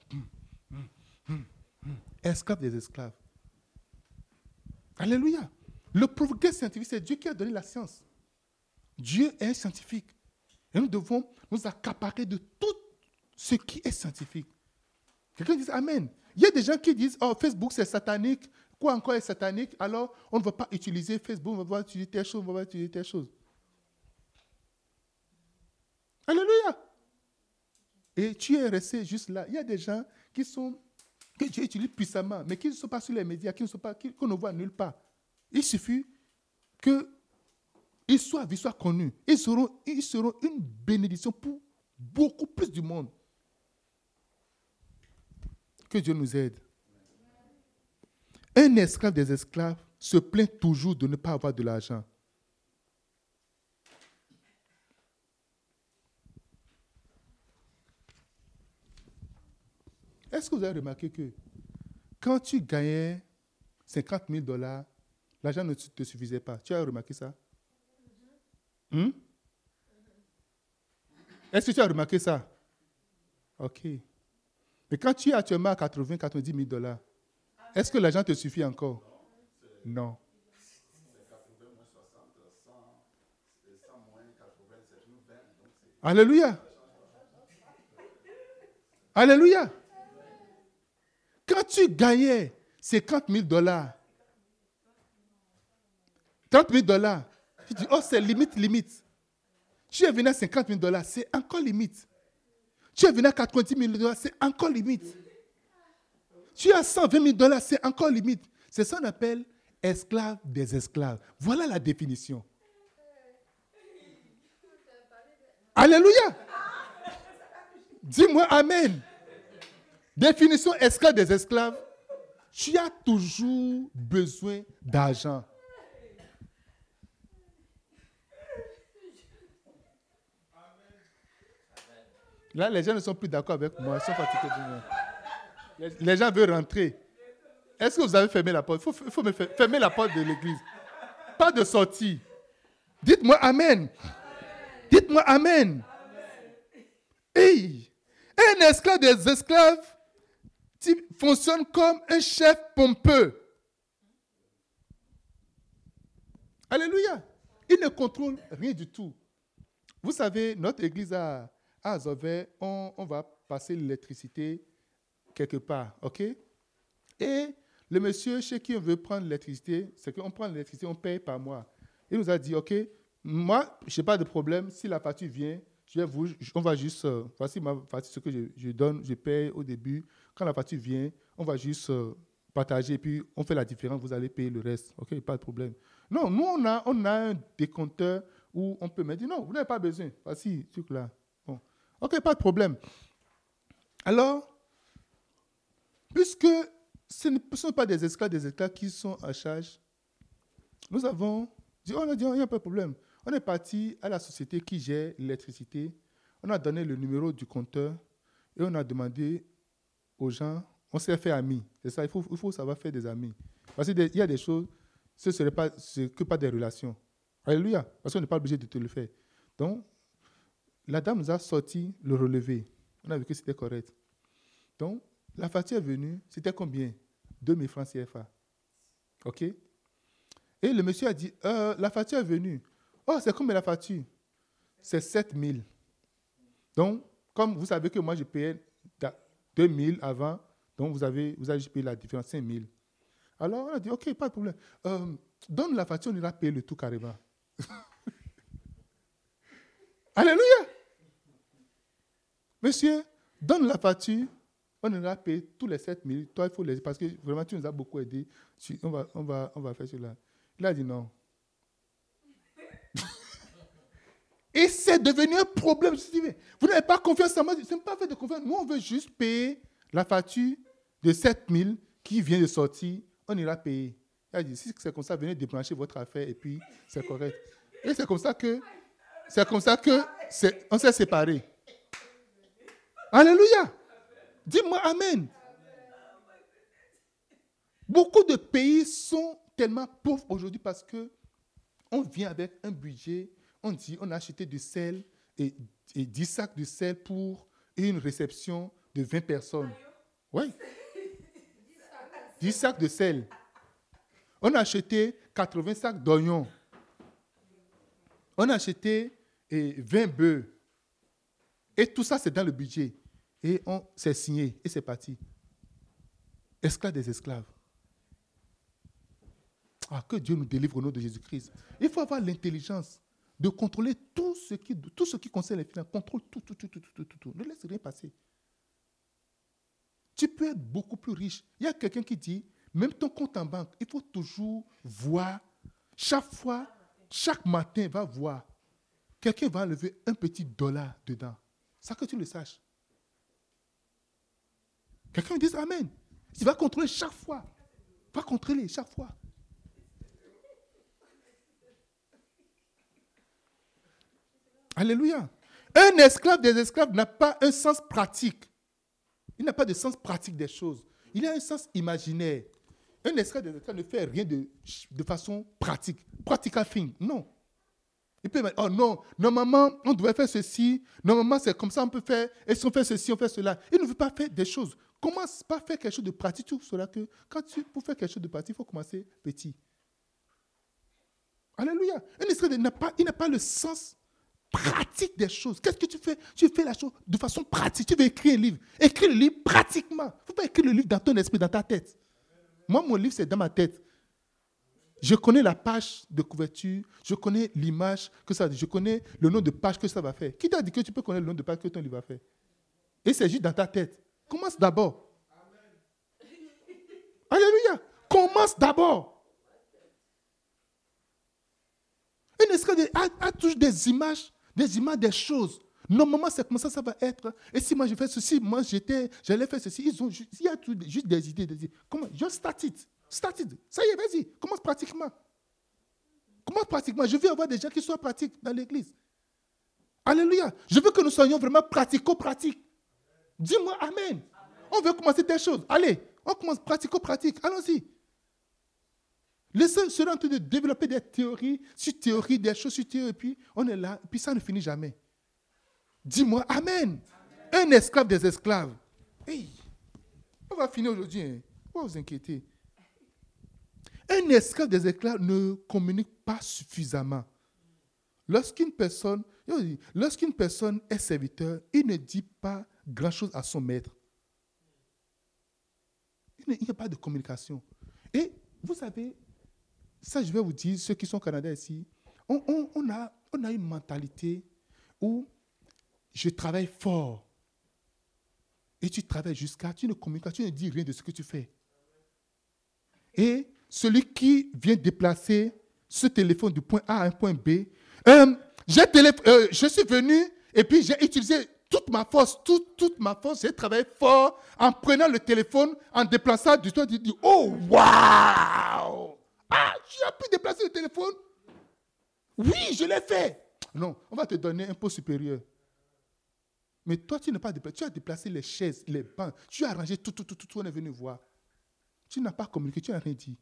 Esclaves des esclaves. Alléluia. Le progrès scientifique, c'est Dieu qui a donné la science. Dieu est scientifique. Et nous devons nous accaparer de tout ce qui est scientifique. Quelqu'un dit Amen. Il y a des gens qui disent Oh, Facebook c'est satanique. Quoi encore est satanique? Alors, on ne va pas utiliser Facebook, on va pas utiliser telle chose, on va pas utiliser telle chose. Alléluia. Et tu es resté juste là. Il y a des gens qui sont que Dieu utilise puissamment, mais qui ne sont pas sur les médias, qui ne sont pas, qu'on ne voit nulle part. Il suffit qu'ils soient vus, soient connus. Ils seront, ils seront une bénédiction pour beaucoup plus du monde. Que Dieu nous aide. Un esclave des esclaves se plaint toujours de ne pas avoir de l'argent. Est-ce que vous avez remarqué que quand tu gagnais 50 000 dollars, l'argent ne te suffisait pas? Tu as remarqué ça? Hmm? Est-ce que tu as remarqué ça? Ok. Mais quand tu es actuellement à 80 90 000 dollars, est-ce que l'argent te suffit encore? Non. Alléluia. Alléluia. Quand tu gagnais 50 000 dollars, 30 000 dollars, tu dis, oh, c'est limite, limite. Tu es venu à 50 000 dollars, c'est encore limite. Tu es venu à 90 000 dollars, c'est encore limite. Tu as 120 000 dollars, c'est encore limite. C'est ça qu'on appelle esclave des esclaves. Voilà la définition. Alléluia. Dis-moi Amen. Définition esclave des esclaves. Tu as toujours besoin d'argent. Là, les gens ne sont plus d'accord avec moi. Ils sont fatigués les, les gens veulent rentrer. Est-ce que vous avez fermé la porte? Il faut, me fermer la porte de l'église. Pas de sortie. Dites-moi Amen. Dites-moi Amen. Hey, un esclave des esclaves fonctionne comme un chef pompeux. Alléluia. Il ne contrôle rien du tout. Vous savez, notre église à, à on, on va passer l'électricité quelque part, OK? Et le monsieur chez qui on veut prendre l'électricité, c'est qu'on prend l'électricité, on paye par mois. Il nous a dit, OK, moi, je n'ai pas de problème. Si la facture vient, je vous, on va juste, euh, voici ce que je, donne, je paye au début. Quand la facture vient, on va juste euh, partager et puis on fait la différence, vous allez payer le reste. OK, pas de problème. Non, nous, on a, on un décompteur où on peut me dire, non, vous n'avez pas besoin. Voici, truc là. OK, pas de problème. Alors, puisque ce ne sont pas des esclaves, des esclaves qui sont à charge, nous avons dit, on a dit, il n'y a pas de problème. On est parti à la société qui gère l'électricité. On a donné le numéro du compteur et on a demandé aux gens, on s'est fait amis. C'est ça, il faut, il faut savoir faire des amis. Parce qu'il y a des choses, ce ne serait pas, que des relations. Alléluia. Parce qu'on n'est pas obligé de te le faire. Donc, la dame nous a sorti le relevé. On a vu que c'était correct. Donc, la facture est venue, c'était combien? 2000 francs CFA. OK? Et le monsieur a dit, euh, la facture est venue. Oh, c'est combien la facture? C'est 7 000. Donc, comme vous savez que moi, je payais 2 000 avant, donc vous avez, vous avez payé la différence 5 000. Alors, on a dit, OK, pas de problème. Euh, donne la facture, on ira payer le tout carrément. Alléluia. Monsieur, donne la facture, on ira payer tous les 7 000. Toi, il faut les. Parce que vraiment, tu nous as beaucoup aidé. On va, on va, on va faire cela. Il a dit non. Et c'est devenu un problème. vous n'avez pas confiance en moi. Ce n'est pas fait de confiance. Nous, on veut juste payer la facture de 7 000 qui vient de sortir. On ira payer. Il a dit, si c'est comme ça, venez débrancher votre affaire et puis c'est correct. Et c'est comme ça que, c'est comme ça que, on s'est séparés. Alléluia. Dis-moi Amen. Beaucoup de pays sont tellement pauvres aujourd'hui parce que on vient avec un budget on dit on a acheté du sel et, 10 sacs de sel pour une réception de 20 personnes. Oui. 10 sacs de sel. On a acheté 80 sacs d'oignons. On a acheté 20 bœufs. Et tout ça, c'est dans le budget. Et on s'est signé et c'est parti. Esclaves des esclaves. Ah, que Dieu nous délivre au nom de Jésus-Christ. Il faut avoir l'intelligence de contrôler tout ce qui, tout ce qui concerne les finances. Contrôle tout, tout, tout, tout, tout, tout, tout. Ne laisse rien passer. Tu peux être beaucoup plus riche. Il y a quelqu'un qui dit, même ton compte en banque, il faut toujours voir, chaque fois, chaque matin, va voir. Quelqu'un va enlever un petit dollar dedans. Ça que tu le saches. Quelqu'un dit Amen. Il va contrôler chaque fois. Va contrôler chaque fois. Alléluia. Un esclave des esclaves n'a pas un sens pratique. Il n'a pas de sens pratique des choses. Il a un sens imaginaire. Un esclave des esclaves ne fait rien de, de façon pratique. Practical thing. Non. Il peut dire, oh non, normalement, on devrait faire ceci. Normalement, c'est comme ça, on peut faire. Et si on fait ceci, on fait cela? Il ne veut pas faire des choses. Commence par faire quelque chose de pratique. Tout cela que quand tu, pour faire quelque chose de pratique, il faut commencer petit. Alléluia. Un esclave n'a pas, il n'a pas le sens pratique des choses. Qu'est-ce que tu fais? Tu fais la chose de façon pratique. Tu veux écrire un livre. Écris le livre pratiquement. Il ne faut pas écrire le livre dans ton esprit, dans ta tête. Moi, mon livre, c'est dans ma tête. Je connais la page de couverture, je connais l'image que ça je connais le nom de page que ça va faire. Qui t'a dit que tu peux connaître le nom de page que ton livre va faire? Et c'est juste dans ta tête. Commence d'abord. Alléluia. Commence d'abord. Une esclave a, a toujours des images des images des choses. Normalement, c'est comme ça ça va être. Et si moi je fais ceci, moi j'étais, j'allais faire ceci. Ils ont, il y a juste des idées, des idées. Comment? Just start it. Start it. Ça y est, vas-y. Commence pratiquement. Commence pratiquement. Je veux avoir des gens qui soient pratiques dans l'église. Alléluia. Je veux que nous soyons vraiment pratico-pratiques. Dis-moi Amen. On veut commencer des choses. Allez, on commence pratico-pratique. Allons-y. Laissez cela en train de développer des théories sur théories, des choses sur théories, et puis on est là, et puis ça ne finit jamais. Dis-moi Amen. Un esclave des esclaves. Hey, on va finir aujourd'hui. Hein. Pourquoi vous inquiétez Un esclave des esclaves ne communique pas suffisamment. Lorsqu'une personne, lorsqu'une personne est serviteur, il ne dit pas grand-chose à son maître. Il n'y a pas de communication. Et vous savez, ça, je vais vous dire, ceux qui sont Canadiens ici, on, a, une mentalité où je travaille fort. Et tu travailles jusqu'à, tu ne communiques tu ne dis rien de ce que tu fais. Et celui qui vient déplacer ce téléphone du point A à un point B, euh, euh, je suis venu et puis j'ai utilisé toute ma force, toute, toute ma force, j'ai travaillé fort en prenant le téléphone, en déplaçant du toit, tu dis, oh, waouh ah, tu as pu déplacer le téléphone Oui, je l'ai fait. Non, on va te donner un pot supérieur. Mais toi, tu n'as pas déplacé. Tu as déplacé les chaises, les bancs. Tu as arrangé tout, tout, tout, tout. On est venu voir. Tu n'as pas communiqué, tu n'as rien dit.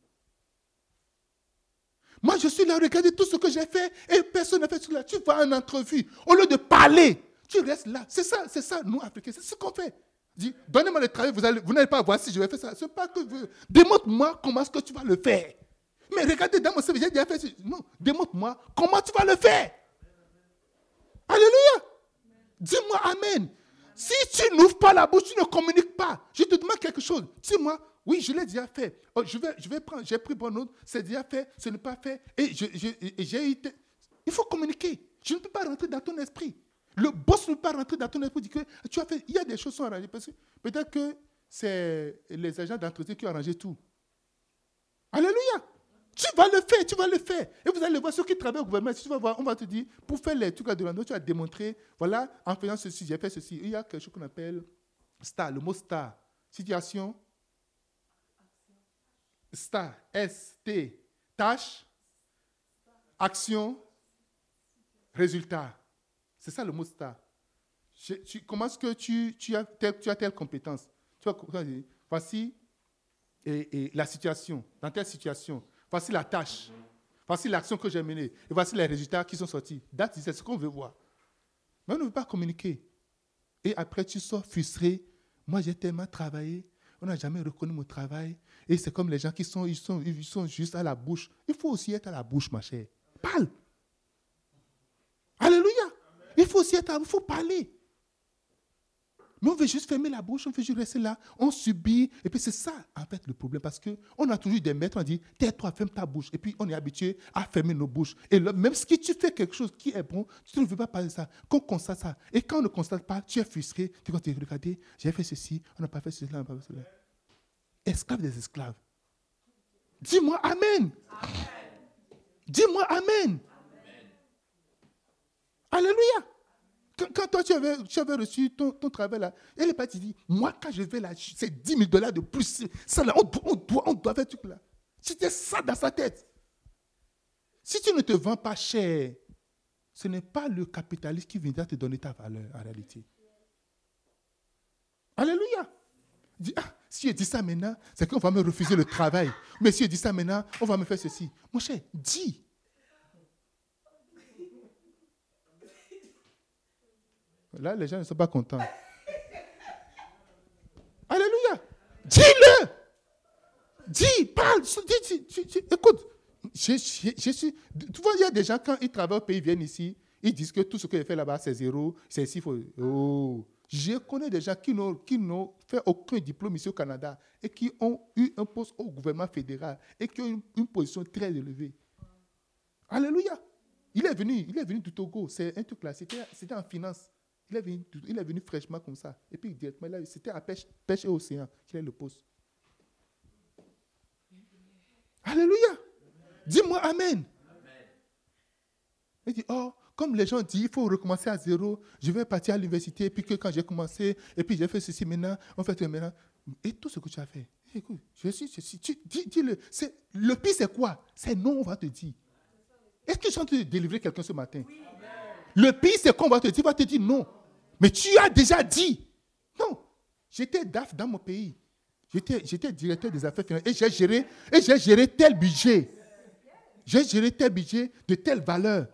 Moi, je suis là, regardez tout ce que j'ai fait et personne n'a fait cela. Tu vas en entrevue. Au lieu de parler, tu restes là. C'est ça, c'est ça, nous, Africains. C'est ce qu'on fait. Dis, donnez-moi le travail, vous, vous n'allez pas voir si je vais faire ça. Ce n'est pas que veux. Démontre-moi comment est-ce que tu vas le faire. Mais regardez dans mon CV, j'ai déjà fait ça. Non, démontre-moi comment tu vas le faire. Alléluia. Dis-moi Amen. Si tu n'ouvres pas la bouche, tu ne communiques pas. Je te demande quelque chose. Dis-moi, oui, je l'ai déjà fait. Oh, je vais, je vais prendre, j'ai pris bon note, c'est déjà fait, ce n'est pas fait. Et j'ai. Il faut communiquer. Je ne peux pas rentrer dans ton esprit. Le boss ne peut pas rentrer dans ton esprit tu as fait. Il y a des choses qui sont arrangées. Peut-être que c'est les agents d'entretien qui ont arrangé tout. Alléluia. Tu vas le faire, tu vas le faire. Et vous allez voir ceux qui travaillent au gouvernement. Si tu vas voir, on va te dire, pour faire les trucs de la tu vas démontrer, voilà, en faisant ceci, j'ai fait ceci. Il y a quelque chose qu'on appelle star, le mot star. Situation. Star. S-T. Tâche. Action. Résultat. C'est ça le mot star. comment est-ce que tu, as telle, compétence? Tu Voici la situation, dans telle situation. Voici la tâche. Voici l'action que j'ai menée. Et voici les résultats qui sont sortis. C'est ce qu'on veut voir. Mais on ne veut pas communiquer. Et après, tu sors frustré. Moi, j'ai tellement travaillé. On n'a jamais reconnu mon travail. Et c'est comme les gens qui sont ils, sont, ils sont juste à la bouche. Il faut aussi être à la bouche, ma chère. Parle. Alléluia. Il faut aussi être à il faut parler. Mais on veut juste fermer la bouche, on veut juste rester là, on subit. Et puis c'est ça, en fait, le problème. Parce qu'on a toujours des maîtres, on dit, tais-toi, ferme ta bouche. Et puis on est habitué à fermer nos bouches. Et même si tu fais quelque chose qui est bon, tu ne veux pas parler de ça. Qu'on constate ça. Et quand on ne constate pas, tu es frustré. Tu vas te regarder, j'ai fait ceci, on n'a pas fait cela, on n'a pas fait cela. Esclave des esclaves. Dis-moi Amen. Dis-moi amen. Alléluia. Toi, tu avais, tu avais reçu ton, travail là, elle est partie dit, moi, quand je vais là, c'est 10 000 dollars de plus. Ça là, on, on, doit, on doit faire tout là. C'était ça dans sa tête. Si tu ne te vends pas cher, ce n'est pas le capitaliste qui viendra te donner ta valeur en réalité. Alléluia. Ah, si je dis ça maintenant, c'est qu'on va me refuser le travail. Mais si je dis ça maintenant, on va me faire ceci. Mon cher, dis. Là, les gens ne sont pas contents. Alléluia. Dis-le. Dis, parle. Dis, écoute, je, suis, tu vois, il y a des gens, quand ils travaillent au pays, ils viennent ici, ils disent que tout ce qu'ils fait là-bas, c'est zéro, c'est ici. Faut, oh. Je connais des gens qui n'ont fait aucun diplôme ici au Canada et qui ont eu un poste au gouvernement fédéral et qui ont une, une position très élevée. Alléluia. Il est venu, il est venu du Togo. C'est un truc là. C'était en finance. Il est, venu, il est venu fraîchement comme ça. Et puis directement, c'était à pêche, et océan qu'il est le poste. Alléluia. Dis-moi Amen. Il dit, oh, comme les gens disent, il faut recommencer à zéro, je vais partir à l'université, et puis que quand j'ai commencé, et puis j'ai fait ceci maintenant, on fait maintenant. Et tout ce que tu as fait, écoute, je suis ceci, tu, dis, le, le pire c'est quoi? C'est non, on va te dire. Est-ce que je suis en train de délivrer quelqu'un ce matin? Le pire c'est qu'on va te dire, va te dire non. Mais tu as déjà dit. Non. J'étais DAF dans mon pays. J'étais directeur des affaires financières et j'ai géré, et j'ai géré tel budget. J'ai géré tel budget de telle valeur.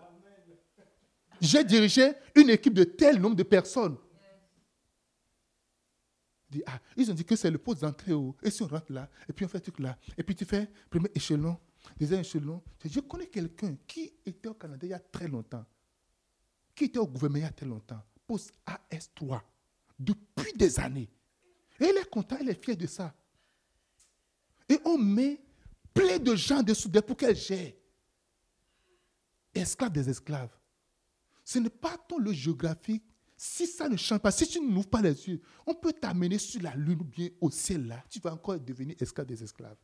J'ai dirigé une équipe de tel nombre de personnes. Ah, ils ont dit que c'est le poste d'entrée haut. Et si on rentre là, et puis on fait tout là, et puis tu fais premier échelon, deuxième échelon. Je connais quelqu'un qui était au Canada il y a très longtemps, qui était au gouvernement il y a très longtemps, poste AS3, depuis des années. Et il est content, il est fier de ça. Et on met plein de gens dessous pour qu'elle gère. Esclave des esclaves. Ce n'est pas ton le géographique. Si ça ne change pas, si tu n'ouvres pas les yeux, on peut t'amener sur la lune ou bien au ciel là. Tu vas encore devenir esclave des esclaves.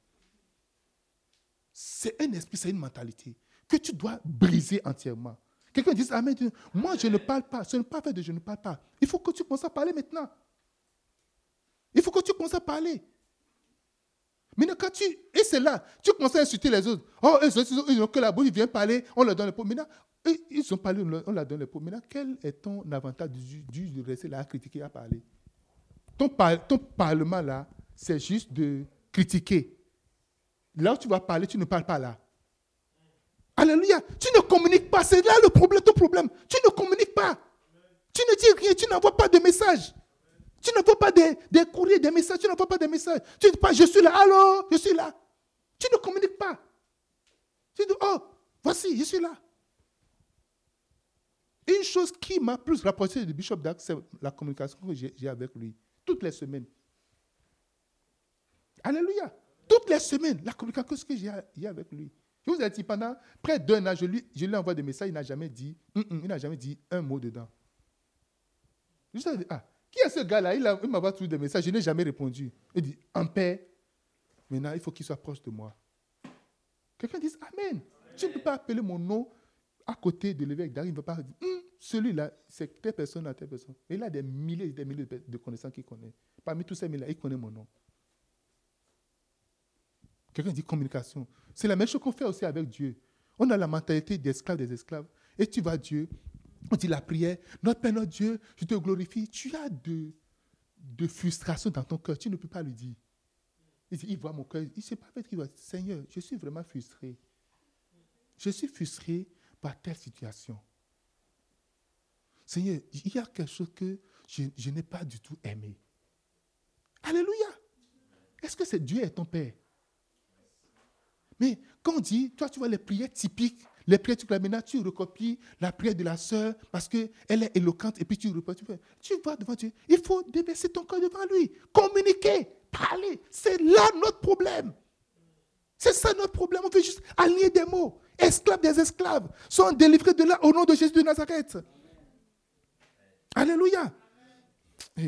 C'est un esprit, c'est une mentalité que tu dois briser entièrement. Quelqu'un dit Amen. Moi, je ne parle pas. Ce n'est pas fait de je ne parle pas. Il faut que tu commences à parler maintenant. Il faut que tu commences à parler. Maintenant, quand tu. Et c'est là, tu commences à insulter les autres. Oh, ils n'ont que la bouche, ils viennent parler, on leur donne le pot. Maintenant, ils ont parlé, on leur donne le pot. Maintenant, quel est ton avantage du, de rester là à critiquer, à parler? Ton, ton parlement là, c'est juste de critiquer. Là où tu vas parler, tu ne parles pas là. Alléluia. Tu ne communiques pas. C'est là le problème, ton problème. Tu ne communiques pas. Tu ne dis rien. Tu n'envoies pas de message. Tu n'envoies pas des, courriers, des messages. Tu n'envoies pas des messages. Tu ne dis pas, je suis là. Allô, je suis là. Tu ne communiques pas. Tu dis, oh, voici, je suis là. Une chose qui m'a plus rapproché du Bishop Dax, c'est la communication que j'ai avec lui. Toutes les semaines. Alléluia. Toutes les semaines, la communication que j'ai avec lui. Je vous ai dit, pendant près d'un an, je lui, je lui envoie des messages, il n'a jamais dit, il n'a jamais dit un mot dedans. Je lui ai dit, ah, qui est ce gars-là? Il, m'a trouvé des messages, je n'ai jamais répondu. Il dit, en paix. Maintenant, il faut qu'il soit proche de moi. Quelqu'un dit, Amen. Tu ne peux pas appeler mon nom à côté de l'évêque d'Ari. Il ne va pas dire, hum, celui-là, c'est telle personne, telle personne. Il a des milliers et des milliers de connaissances qu'il connaît. Parmi tous ces milliers, il connaît mon nom. Quelqu'un dit communication. C'est la même chose qu'on fait aussi avec Dieu. On a la mentalité d'esclaves des esclaves. Et tu vas Dieu, on dit la prière, notre Père, notre Dieu, je te glorifie. Tu as de, de frustration dans ton cœur, tu ne peux pas lui dire. Il, dit, il voit mon cœur, il ne sait pas qu'il doit Seigneur, je suis vraiment frustré. Je suis frustré par telle situation. Seigneur, il y a quelque chose que je, je n'ai pas du tout aimé. Alléluia. Est-ce que c'est Dieu est ton Père? Mais quand on dit, toi tu vois les prières typiques, les prières, tu maintenant tu recopies la prière de la sœur parce qu'elle est éloquente et puis tu reprends. Tu, tu vas devant Dieu. Il faut déverser ton cœur devant lui. Communiquer, parler. C'est là notre problème. C'est ça notre problème. On veut juste aligner des mots. Esclaves des esclaves sont délivrés de là au nom de Jésus de Nazareth. Alléluia.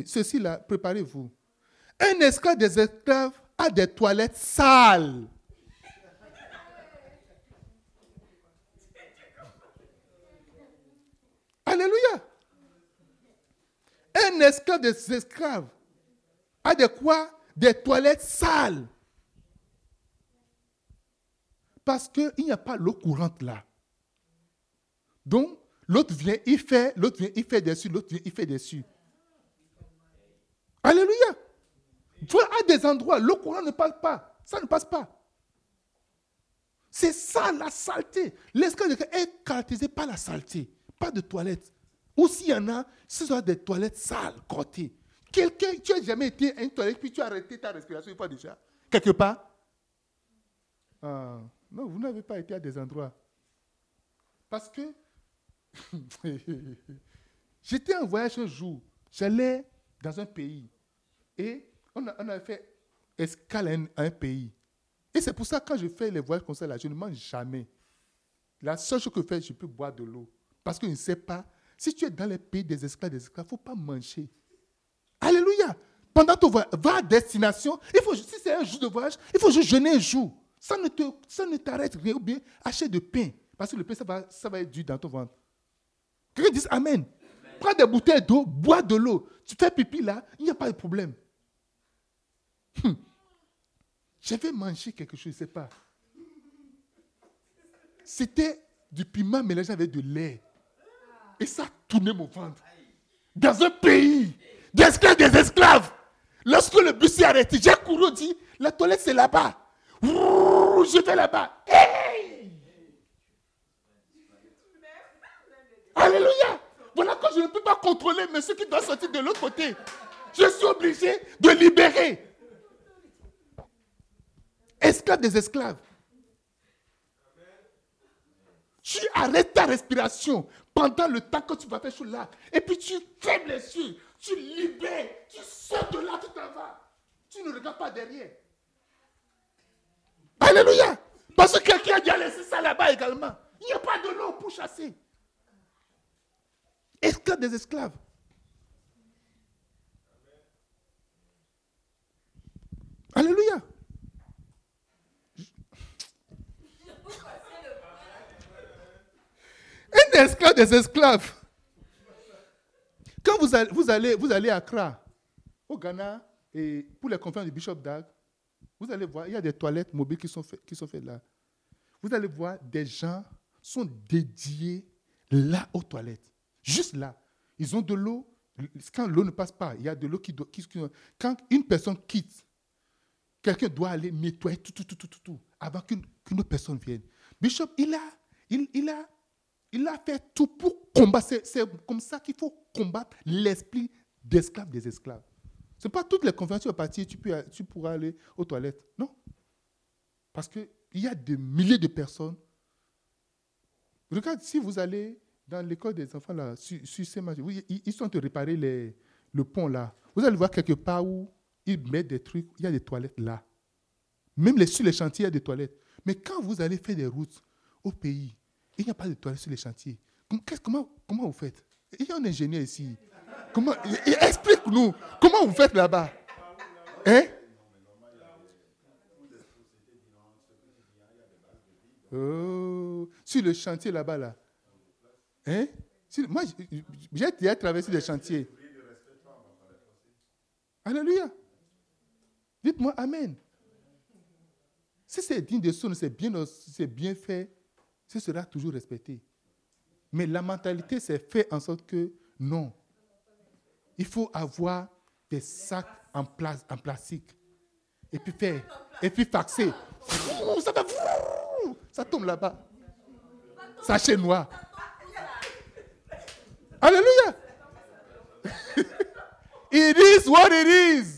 ceci là, préparez-vous. Un esclave des esclaves a des toilettes sales. Alléluia. Un esclave des esclaves a de quoi? Des toilettes sales. Parce qu'il n'y a pas l'eau courante là. Donc, l'autre vient, il fait, l'autre vient, il fait dessus, l'autre vient, il fait dessus. Alléluia. À des endroits, l'eau courante ne passe pas. Ça ne passe pas. C'est ça la saleté. L'esclave est caractérisé par la saleté pas de toilettes. Ou s'il y en a, ce sont des toilettes sales, crottées. Quelqu'un, tu n'as jamais été à une toilette, puis tu as arrêté ta respiration une fois déjà Quelque part ah, Non, vous n'avez pas été à des endroits. Parce que j'étais en voyage un jour. J'allais dans un pays. Et on, avait fait escale à un, pays. Et c'est pour ça que quand je fais les voyages comme ça, là, je ne mange jamais. La seule chose que je fais, je peux boire de l'eau. Parce qu'il ne sait pas. Si tu es dans les pays des esclaves, des esclaves, il ne faut pas manger. Alléluia. Pendant ton voyage, va à destination. Si c'est un jour de voyage, il faut juste jeûner un jour. Ça ne, t'arrête rien. Ou bien achète de pain. Parce que le pain, ça va, ça va être dur dans ton ventre. Quelqu'un dit Amen. Prends des bouteilles d'eau, bois de l'eau. Tu fais pipi là, il n'y a pas de problème. Hum. Je vais manger quelque chose, je ne sais pas. C'était du piment mélangé avec de lait. Et ça a tourné mon ventre. Dans un pays d'esclaves des esclaves. Lorsque le bus s'est arrêté, j'ai couru, dit, la toilette c'est là-bas. Je vais là-bas. Alléluia. Voilà que je ne peux pas contrôler, mais ceux qui doivent sortir de l'autre côté, je suis obligé de libérer. Esclaves des esclaves. Tu arrêtes ta respiration pendant le temps que tu vas faire chose là. Et puis tu les yeux, tu libères, tu sors de là, tu t'en vas. Tu ne regardes pas derrière. Alléluia. Parce que quelqu'un a déjà laissé ça là-bas également. Il n'y a pas de l'eau pour chasser. Esclaves des esclaves? Alléluia. Un esclave des esclaves. Quand vous allez, vous allez, vous allez à Accra, au Ghana, et pour les conférences du Bishop Dag, vous allez voir, il y a des toilettes mobiles qui sont, faites, qui sont faites là. Vous allez voir, des gens sont dédiés là aux toilettes. Juste là. Ils ont de l'eau. Quand l'eau ne passe pas, il y a de l'eau qui, doit, Quand une personne quitte, quelqu'un doit aller nettoyer tout, tout, tout, tout, tout, avant qu'une autre personne vienne. Bishop, il a, il, il a il a fait tout pour combattre. C'est comme ça qu'il faut combattre l'esprit d'esclave des esclaves. Ce n'est pas toutes les conventions à partir, tu, peux, tu pourras aller aux toilettes. Non. Parce qu'il y a des milliers de personnes. Regarde, si vous allez dans l'école des enfants, là, sur, ces oui, ils sont en train de réparer le pont là. Vous allez voir quelque part où ils mettent des trucs, il y a des toilettes là. Même sur les chantiers, il y a des toilettes. Mais quand vous allez faire des routes au pays, il n'y a pas de toilettes sur les chantiers. Comment, comment vous faites? Il y a un ingénieur ici. Comment Explique-nous. Comment vous faites là-bas? Hein? Oh, sur le chantier là-bas, là. Hein? moi, j'ai déjà traversé des chantiers. Alléluia. Dites-moi Amen. Si c'est digne de son, c'est bien, bien fait, ce sera toujours respecté. Mais la mentalité, c'est fait en sorte que non. Il faut avoir des sacs en, plastique. Et puis faire, et puis faxer. Ça, ça tombe là-bas. Sachet noir. Alléluia. it is what it is.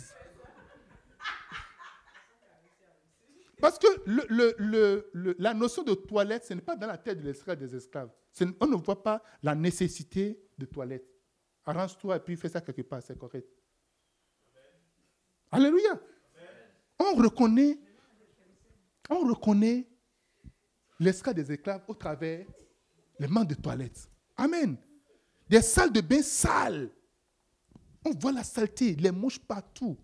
Parce que la notion de toilette, ce n'est pas dans la tête de l'esclave des esclaves. On ne voit pas la nécessité de toilette. Arrange-toi et puis fais ça quelque part, c'est correct. Alléluia. On reconnaît, on reconnaît l'esclave des esclaves au travers les manques de toilettes. Amen. Des salles de bain sales. On voit la saleté, les mouches partout.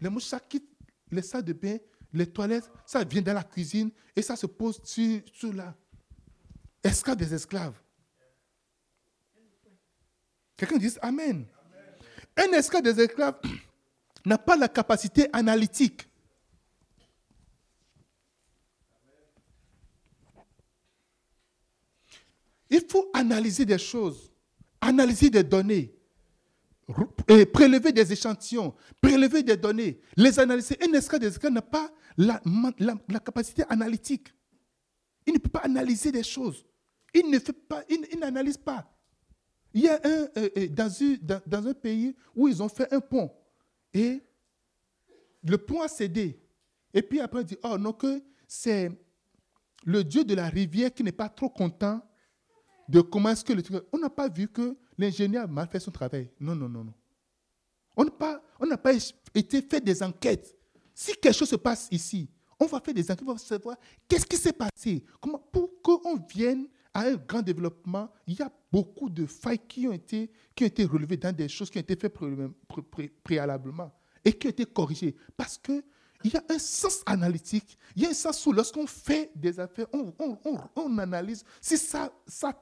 Les mouches, ça quitte les salles de bain les toilettes, ça vient dans la cuisine et ça se pose sur, sur la esclave des esclaves. Quelqu'un dit Amen. Un esclave des esclaves n'a pas la capacité analytique. Il faut analyser des choses, analyser des données prélever des échantillons, prélever des données, les analyser. Un esclave des esclaves n'a pas la, capacité analytique. Il ne peut pas analyser des choses. Il ne fait pas, il, n'analyse pas. Il y a un, euh, euh, dans, dans, un pays où ils ont fait un pont et le pont a cédé. Et puis après, on dit, oh non, que c'est le Dieu de la rivière qui n'est pas trop content de comment est-ce que le truc. On n'a pas vu que l'ingénieur a mal fait son travail. Non, non, non, non. On n'a pas été fait des enquêtes. Si quelque chose se passe ici, on va faire des enquêtes, on va savoir qu'est-ce qui s'est passé. Comment, pour qu'on vienne à un grand développement, il y a beaucoup de failles qui ont été, qui ont été relevées dans des choses qui ont été faites préalablement et qui ont été corrigées. Parce que il y a un sens analytique, il y a un sens où lorsqu'on fait des affaires, on, analyse. Si ça,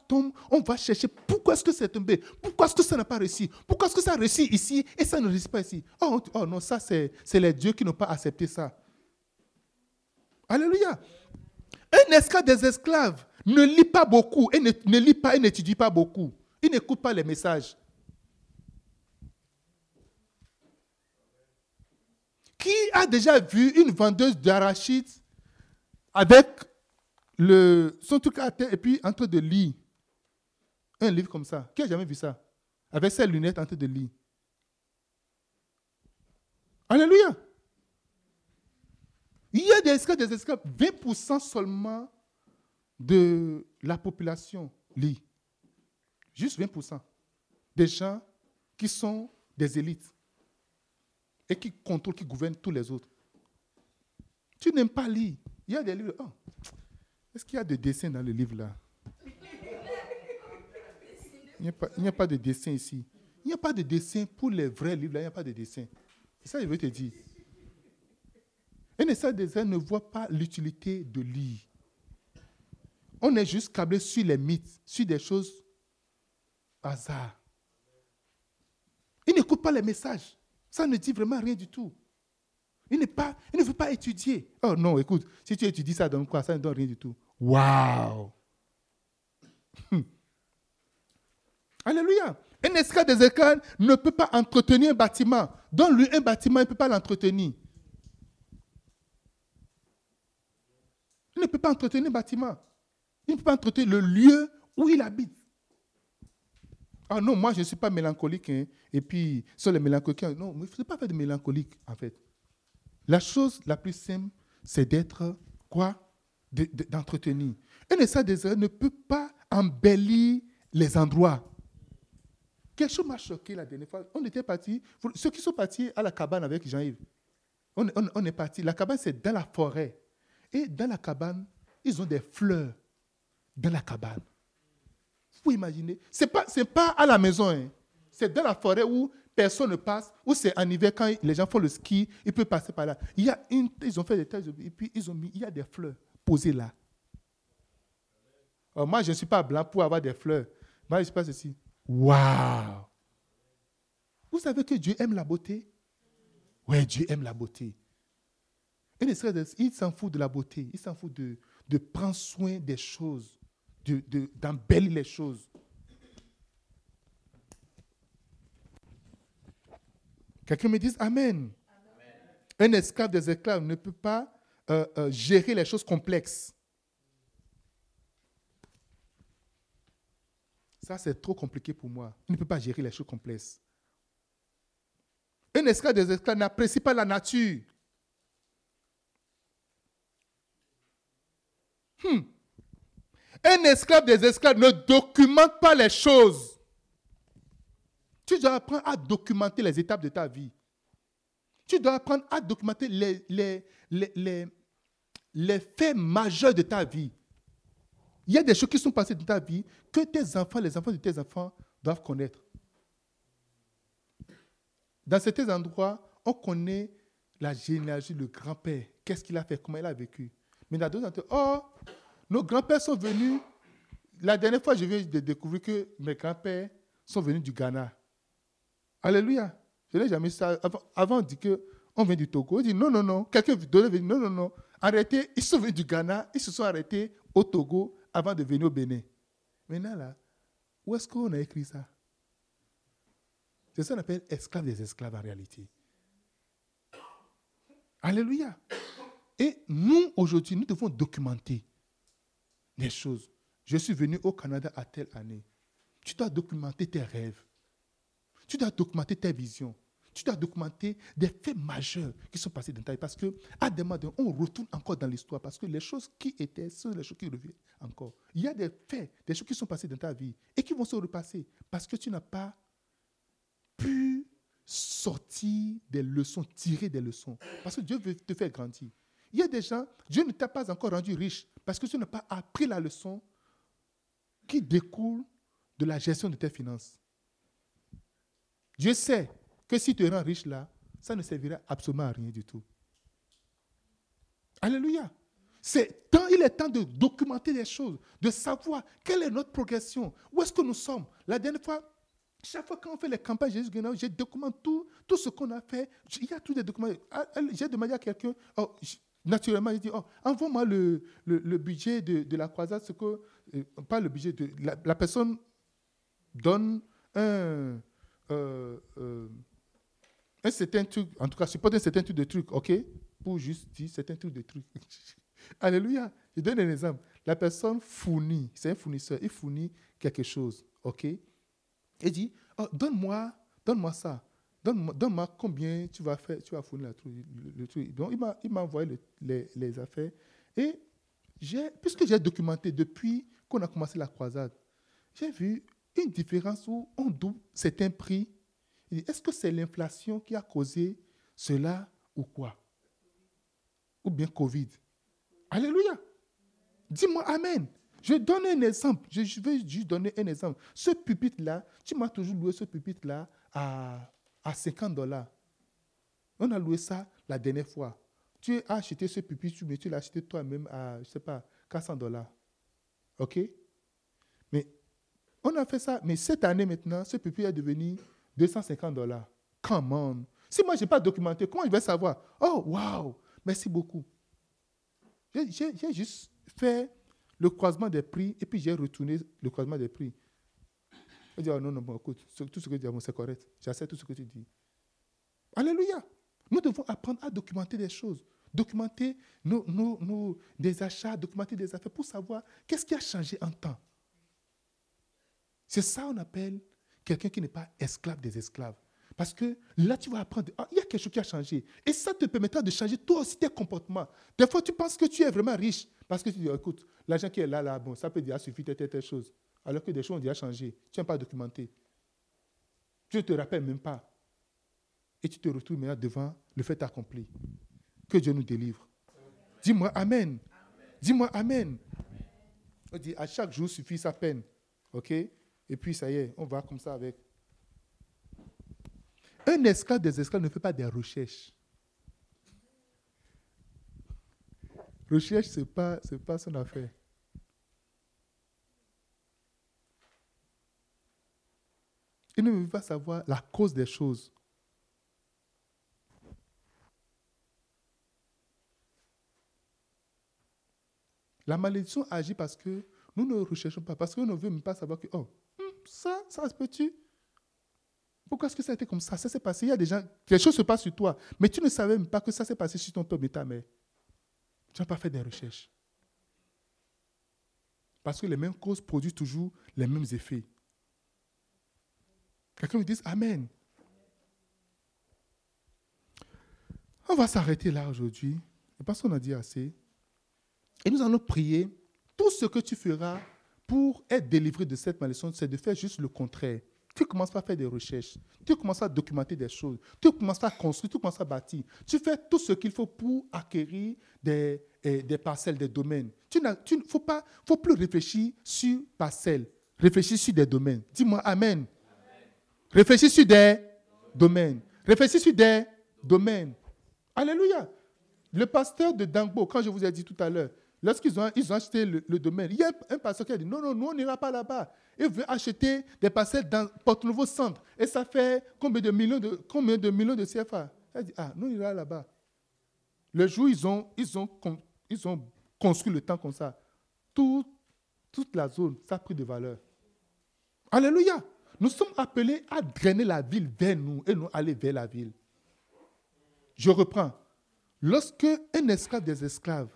tombe, on va chercher pourquoi est-ce que c'est tombé, pourquoi est-ce que ça n'a pas réussi, pourquoi est-ce que ça a réussi ici et ça ne réussit pas ici? Oh, oh non, ça c'est les dieux qui n'ont pas accepté ça. Alléluia. Un esclave des esclaves ne lit pas beaucoup et ne, ne lit pas et n'étudie pas beaucoup. Il n'écoute pas les messages. Qui a déjà vu une vendeuse d'arachides avec le, son truc à terre et puis en train de lire un livre comme ça? Qui a jamais vu ça? Avec ses lunettes en train de lire. Alléluia. Il y a des esclaves, des esclaves. 20% seulement de la population lit. Juste 20%. Des gens qui sont des élites et qui contrôle, qui gouverne tous les autres. Tu n'aimes pas lire. Il y a des livres. Oh, est-ce qu'il y a des dessins dans le livre là? Il n'y a, a, pas de dessin ici. Il n'y a pas de dessin pour les vrais livres là, il n'y a pas de dessin. Ça je veux te dire. Un essai des ne voit pas l'utilité de lire. On est juste câblé sur les mythes, sur des choses hasard. Il n'écoute pas les messages. Ça ne dit vraiment rien du tout. Il, pas, il ne veut pas étudier. Oh non, écoute, si tu étudies ça donne quoi Ça ne donne rien du tout. Waouh Alléluia. Un esclave des esclaves ne peut pas entretenir un bâtiment. Donne-lui un bâtiment, il ne peut pas l'entretenir. Il ne peut pas entretenir un bâtiment. Il ne peut pas entretenir le lieu où il habite. Ah non, moi je ne suis pas mélancolique. Hein. Et puis, sur les mélancoliques, non, il ne faut pas faire de mélancolique, en fait. La chose la plus simple, c'est d'être quoi? D'entretenir. Un essai désert ne peut pas embellir les endroits. Quelque chose m'a choqué la dernière fois. On était partis, ceux qui sont partis à la cabane avec Jean-Yves, on, on est partis. La cabane, c'est dans la forêt. Et dans la cabane, ils ont des fleurs dans la cabane. Vous imaginez Ce n'est pas, pas à la maison. Hein. C'est dans la forêt où personne ne passe, où c'est en hiver quand les gens font le ski, ils peuvent passer par là. Il y a une, ils ont fait des thèses et puis ils ont mis, il y a des fleurs posées là. moi, je ne suis pas blanc pour avoir des fleurs. Moi, je sais pas ceci. Waouh! Vous savez que Dieu aime la beauté? Oui, Dieu aime la beauté. Il s'en fout de la beauté, il s'en fout de, de prendre soin des choses, d'embellir de, les choses. Quelqu'un me dit Amen. Un esclave des esclaves ne peut pas euh, euh, gérer les choses complexes. Ça, c'est trop compliqué pour moi. Il ne peut pas gérer les choses complexes. Un esclave des esclaves n'apprécie pas la nature. Hmm. Un esclave des esclaves ne documente pas les choses. Tu dois apprendre à documenter les étapes de ta vie. Tu dois apprendre à documenter les, faits majeurs de ta vie. Il y a des choses qui sont passées dans ta vie que tes enfants, les enfants de tes enfants doivent connaître. Dans certains endroits, on connaît la généalogie, le grand-père. Qu'est-ce qu'il a fait, comment il a vécu? Mais dans d'autres endroits, oh, nos grands-pères sont venus. La dernière fois, je viens de découvrir que mes grands-pères sont venus du Ghana. Alléluia. Je n'ai jamais ça. Avant, on dit qu'on vient du Togo. On dit non, non, non. Quelqu'un d'autre non, non, non. Arrêtez. Ils sont venus du Ghana. Ils se sont arrêtés au Togo avant de venir au Bénin. Maintenant, là, où est-ce qu'on a écrit ça? C'est ça qu'on appelle esclave des esclaves en réalité. Alléluia. Et nous, aujourd'hui, nous devons documenter les choses. Je suis venu au Canada à telle année. Tu dois documenter tes rêves. Tu dois documenter tes visions. Tu dois documenter des faits majeurs qui sont passés dans ta vie. Parce que, à des moments, on retourne encore dans l'histoire. Parce que les choses qui étaient sont les choses qui reviennent encore. Il y a des faits, des choses qui sont passées dans ta vie et qui vont se repasser. Parce que tu n'as pas pu sortir des leçons, tirer des leçons. Parce que Dieu veut te faire grandir. Il y a des gens, Dieu ne t'a pas encore rendu riche parce que tu n'as pas appris la leçon qui découle de la gestion de tes finances. Dieu sait que si tu es riche là, ça ne servira absolument à rien du tout. Alléluia. C'est temps, il est temps de documenter les choses, de savoir quelle est notre progression, où est-ce que nous sommes. La dernière fois, chaque fois qu'on fait les campagnes Jésus je documente tout, tout ce qu'on a fait. Il y a tous les documents. Ah, j'ai demandé à quelqu'un, oh, naturellement, il dit, oh, envoie-moi le, le, budget de, de, la croisade, ce que, euh, pas le budget, de, la personne donne un, euh, euh, un certain truc, en tout cas, pas un certain truc de truc, ok Pour juste dire certain truc de truc. Alléluia. Je donne un exemple. La personne fournit, c'est un fournisseur, il fournit quelque chose, ok Il dit, oh, donne-moi, donne-moi ça. Donne-moi, donne combien tu vas faire, tu vas fournir le, truc. Donc, il m'a envoyé les, affaires. Et puisque j'ai documenté depuis qu'on a commencé la croisade, j'ai vu une différence où on double certains prix. Est-ce que c'est l'inflation qui a causé cela ou quoi? Ou bien Covid? Alléluia. Dis-moi Amen. Je donne un exemple. Je vais juste donner un exemple. Ce pupitre-là, tu m'as toujours loué ce pupitre-là à, à 50 dollars. On a loué ça la dernière fois. Tu as acheté ce pupitre, mais tu l'as acheté toi-même à, je sais pas, 400 dollars. OK? Mais on a fait ça, mais cette année maintenant, ce pupitre est devenu 250 dollars. Come Si moi, je n'ai pas documenté, comment je vais savoir? Oh, waouh Merci beaucoup. J'ai juste fait le croisement des prix et puis j'ai retourné le croisement des prix. Je dis, oh non, non, écoute, tout ce que tu dis, c'est correct. J'accepte tout ce que tu dis. Alléluia. Nous devons apprendre à documenter des choses, documenter nos, nos, des achats, documenter des affaires pour savoir qu'est-ce qui a changé en temps. C'est ça qu'on appelle quelqu'un qui n'est pas esclave des esclaves. Parce que là, tu vas apprendre, ah, il y a quelque chose qui a changé. Et ça te permettra de changer toi aussi tes comportements. Des fois, tu penses que tu es vraiment riche. Parce que tu dis, écoute, l'argent qui est là, là, bon, ça peut déjà suffire telle, telle chose. Alors que des choses ont déjà changé. Tu n'as pas documenté. Tu ne te rappelles même pas. Et tu te retrouves maintenant devant le fait accompli. Que Dieu nous délivre. Dis-moi Amen. Dis-moi Amen. On dit, à chaque jour suffit sa peine. OK? Et puis, ça y est, on va comme ça avec. Un esclave des esclaves ne fait pas des recherches. Recherche, ce n'est pas son affaire. Ne veut pas savoir la cause des choses? La malédiction agit parce que nous ne recherchons pas, parce qu'on ne veut même pas savoir que, oh, hmm, ça, ça se peut-tu? Pourquoi est-ce que ça a été comme ça? Ça s'est passé. Il y a des gens, quelque chose se passe sur toi, mais tu ne savais même pas que ça s'est passé sur ton peuple et ta mère. Tu n'as pas fait des recherches. Parce que les mêmes causes produisent toujours les mêmes effets. Quelqu'un me dit Amen. On va s'arrêter là aujourd'hui. Parce qu'on a dit assez. Et nous allons prier. Tout ce que tu feras pour être délivré de cette malédiction, c'est de faire juste le contraire. Tu commences à faire des recherches, tu commences à documenter des choses, tu commences à construire, tu commences à bâtir. Tu fais tout ce qu'il faut pour acquérir des, eh, des parcelles, des domaines. Tu ne faut, pas, faut plus réfléchir sur parcelles, réfléchir sur des domaines. Dis-moi Amen. Réfléchis sur des domaines. Réfléchis sur des domaines. Alléluia. Le pasteur de Dangbo, quand je vous ai dit tout à l'heure, lorsqu'ils ont, ils ont acheté le, domaine, il y a un pasteur qui a dit non, non, nous, on n'ira pas là-bas. Il veut acheter des parcelles dans Porte-Nouveau Centre. Et ça fait combien de millions de, combien de, millions de CFA Il a dit ah, nous, on ira là-bas. Le jour ils ont, ils, ont, ils ont construit le temps comme ça, toute la zone, ça a pris de valeur. Alléluia. Nous sommes appelés à drainer la ville vers nous et non aller vers la ville. Je reprends. Lorsque un esclave des esclaves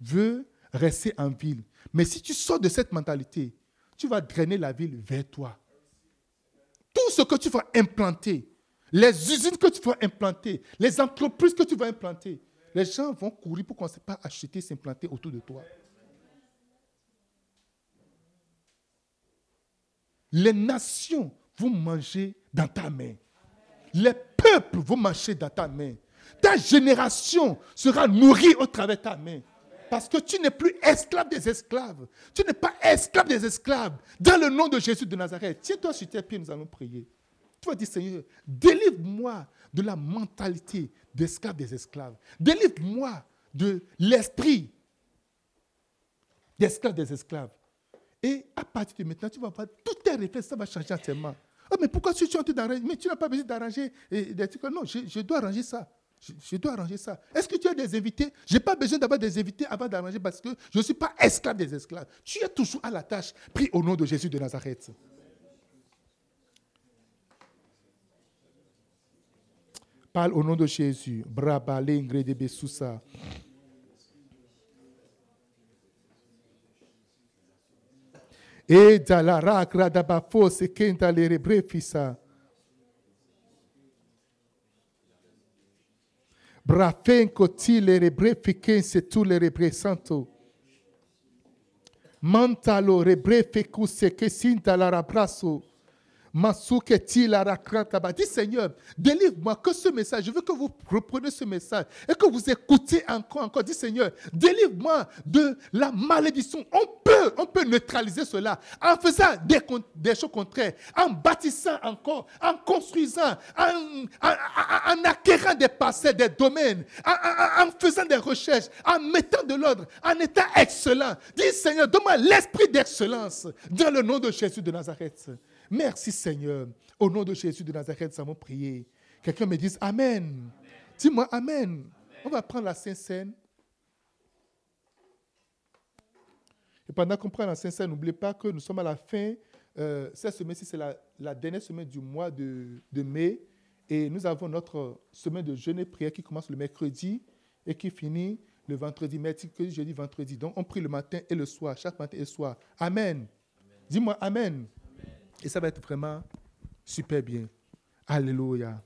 veut rester en ville, mais si tu sors de cette mentalité, tu vas drainer la ville vers toi. Tout ce que tu vas implanter, les usines que tu vas implanter, les entreprises que tu vas implanter, les gens vont courir pour qu'on ne sait pas acheter, s'implanter autour de toi. Les nations vont manger dans ta main. Les peuples vont manger dans ta main. Ta génération sera nourrie au travers de ta main. Parce que tu n'es plus esclave des esclaves. Tu n'es pas esclave des esclaves. Dans le nom de Jésus de Nazareth, tiens-toi sur tes pieds, nous allons prier. Tu vas dire, Seigneur, délivre-moi de la mentalité d'esclave des esclaves. Délivre-moi de l'esprit d'esclave des esclaves. Et à partir de maintenant, tu vas voir, tous tes réflexes, ça va changer entièrement. Oh, mais pourquoi tu es en train d'arranger Mais tu n'as pas besoin d'arranger des trucs. Non, je, dois arranger ça. Je, dois arranger ça. Est-ce que tu as des invités? Je n'ai pas besoin d'avoir des invités avant d'arranger parce que je ne suis pas esclave des esclaves. Tu es toujours à la tâche. Prie au nom de Jésus de Nazareth. Parle au nom de Jésus. Braba, l'ingre de Besoussa. E la ragra da bafose kenta le rebrefisa. Brafenko ti le rebrefikense tu le rebresanto. Mantalo rebrefekuse que sinta la rabraso. Dis Seigneur, délivre-moi que ce message, je veux que vous repreniez ce message et que vous écoutez encore, encore. Dis Seigneur, délivre-moi de la malédiction. On peut, on peut neutraliser cela en faisant des, choses contraires, en bâtissant encore, en construisant, en, acquérant des passés, des domaines, en, faisant des recherches, en mettant de l'ordre, en étant excellent. Dis Seigneur, donne-moi l'esprit d'excellence dans le nom de Jésus de Nazareth. Merci Seigneur. Au nom de Jésus de Nazareth, nous avons prié. Quelqu'un me dise Amen. Dis-moi Amen. On va prendre la Sainte Seine. Et pendant qu'on prend la Sainte Seine, n'oubliez pas que nous sommes à la fin. Euh, cette semaine-ci, c'est la, dernière semaine du mois de, mai. Et nous avons notre semaine de jeûne et prière qui commence le mercredi et qui finit le vendredi, mercredi, jeudi, vendredi. Donc, on prie le matin et le soir, chaque matin et soir. Amen. Dis-moi Amen. Et ça va être vraiment super bien. Alléluia.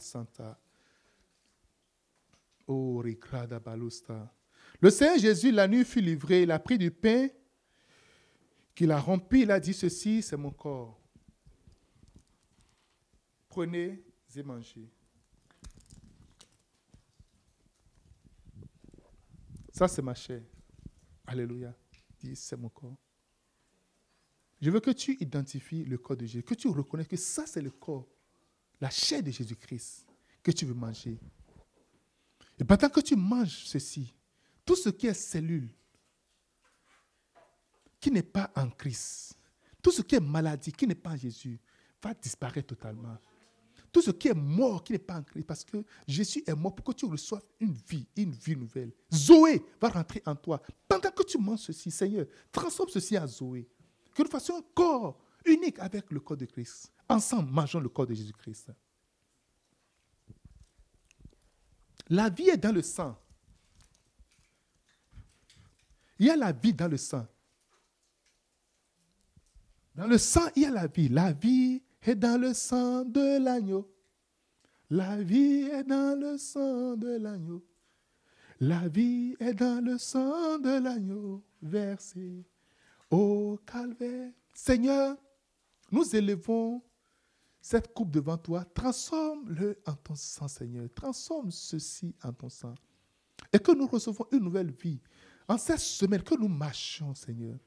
Santa. Oh, balusta. Le Seigneur Jésus, la nuit, fut livré. Il a pris du pain qu'il a rempli. Il a dit ceci, c'est mon corps. Prenez et mangez. Ça, c'est ma chair. Alléluia. Dis, c'est mon corps. Je veux que tu identifies le corps de Jésus, que tu reconnaisses que ça, c'est le corps la chair de Jésus-Christ que tu veux manger. Et pendant que tu manges ceci, tout ce qui est cellule, qui n'est pas en Christ, tout ce qui est maladie, qui n'est pas en Jésus, va disparaître totalement. Tout ce qui est mort, qui n'est pas en Christ, parce que Jésus est mort pour que tu reçoives une vie, une vie nouvelle. Zoé va rentrer en toi. Pendant que tu manges ceci, Seigneur, transforme ceci en Zoé. Que nous fassions un corps unique avec le corps de Christ. Ensemble, mangeons le corps de Jésus-Christ. La vie est dans le sang. Il y a la vie dans le sang. Dans le sang, il y a la vie. La vie est dans le sang de l'agneau. La vie est dans le sang de l'agneau. La vie est dans le sang de l'agneau versé au calvaire. Seigneur, nous élevons cette coupe devant toi. Transforme-le en ton sang, Seigneur. Transforme ceci en ton sang. Et que nous recevons une nouvelle vie. En cette semaine, que nous marchions, Seigneur.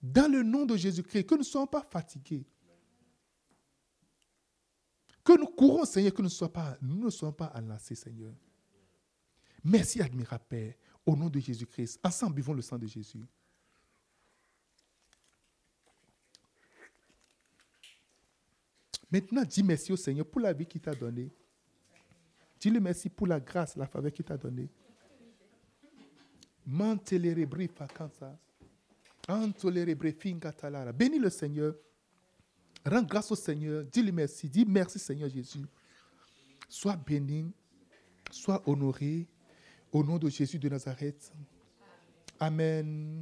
Dans le nom de Jésus-Christ, que nous ne soyons pas fatigués. Que nous courons, Seigneur, que nous, soyons pas, nous ne soyons pas enlacés, Seigneur. Merci, admirable Père, au nom de Jésus-Christ. Ensemble, vivons le sang de Jésus. Maintenant, dis merci au Seigneur pour la vie qu'il t'a donnée. Dis-le merci pour la grâce, la faveur qu'il t'a donnée. Bénis le Seigneur. Rends grâce au Seigneur. Dis-lui merci. Dis merci Seigneur Jésus. Sois béni. Sois honoré. Au nom de Jésus de Nazareth. Amen.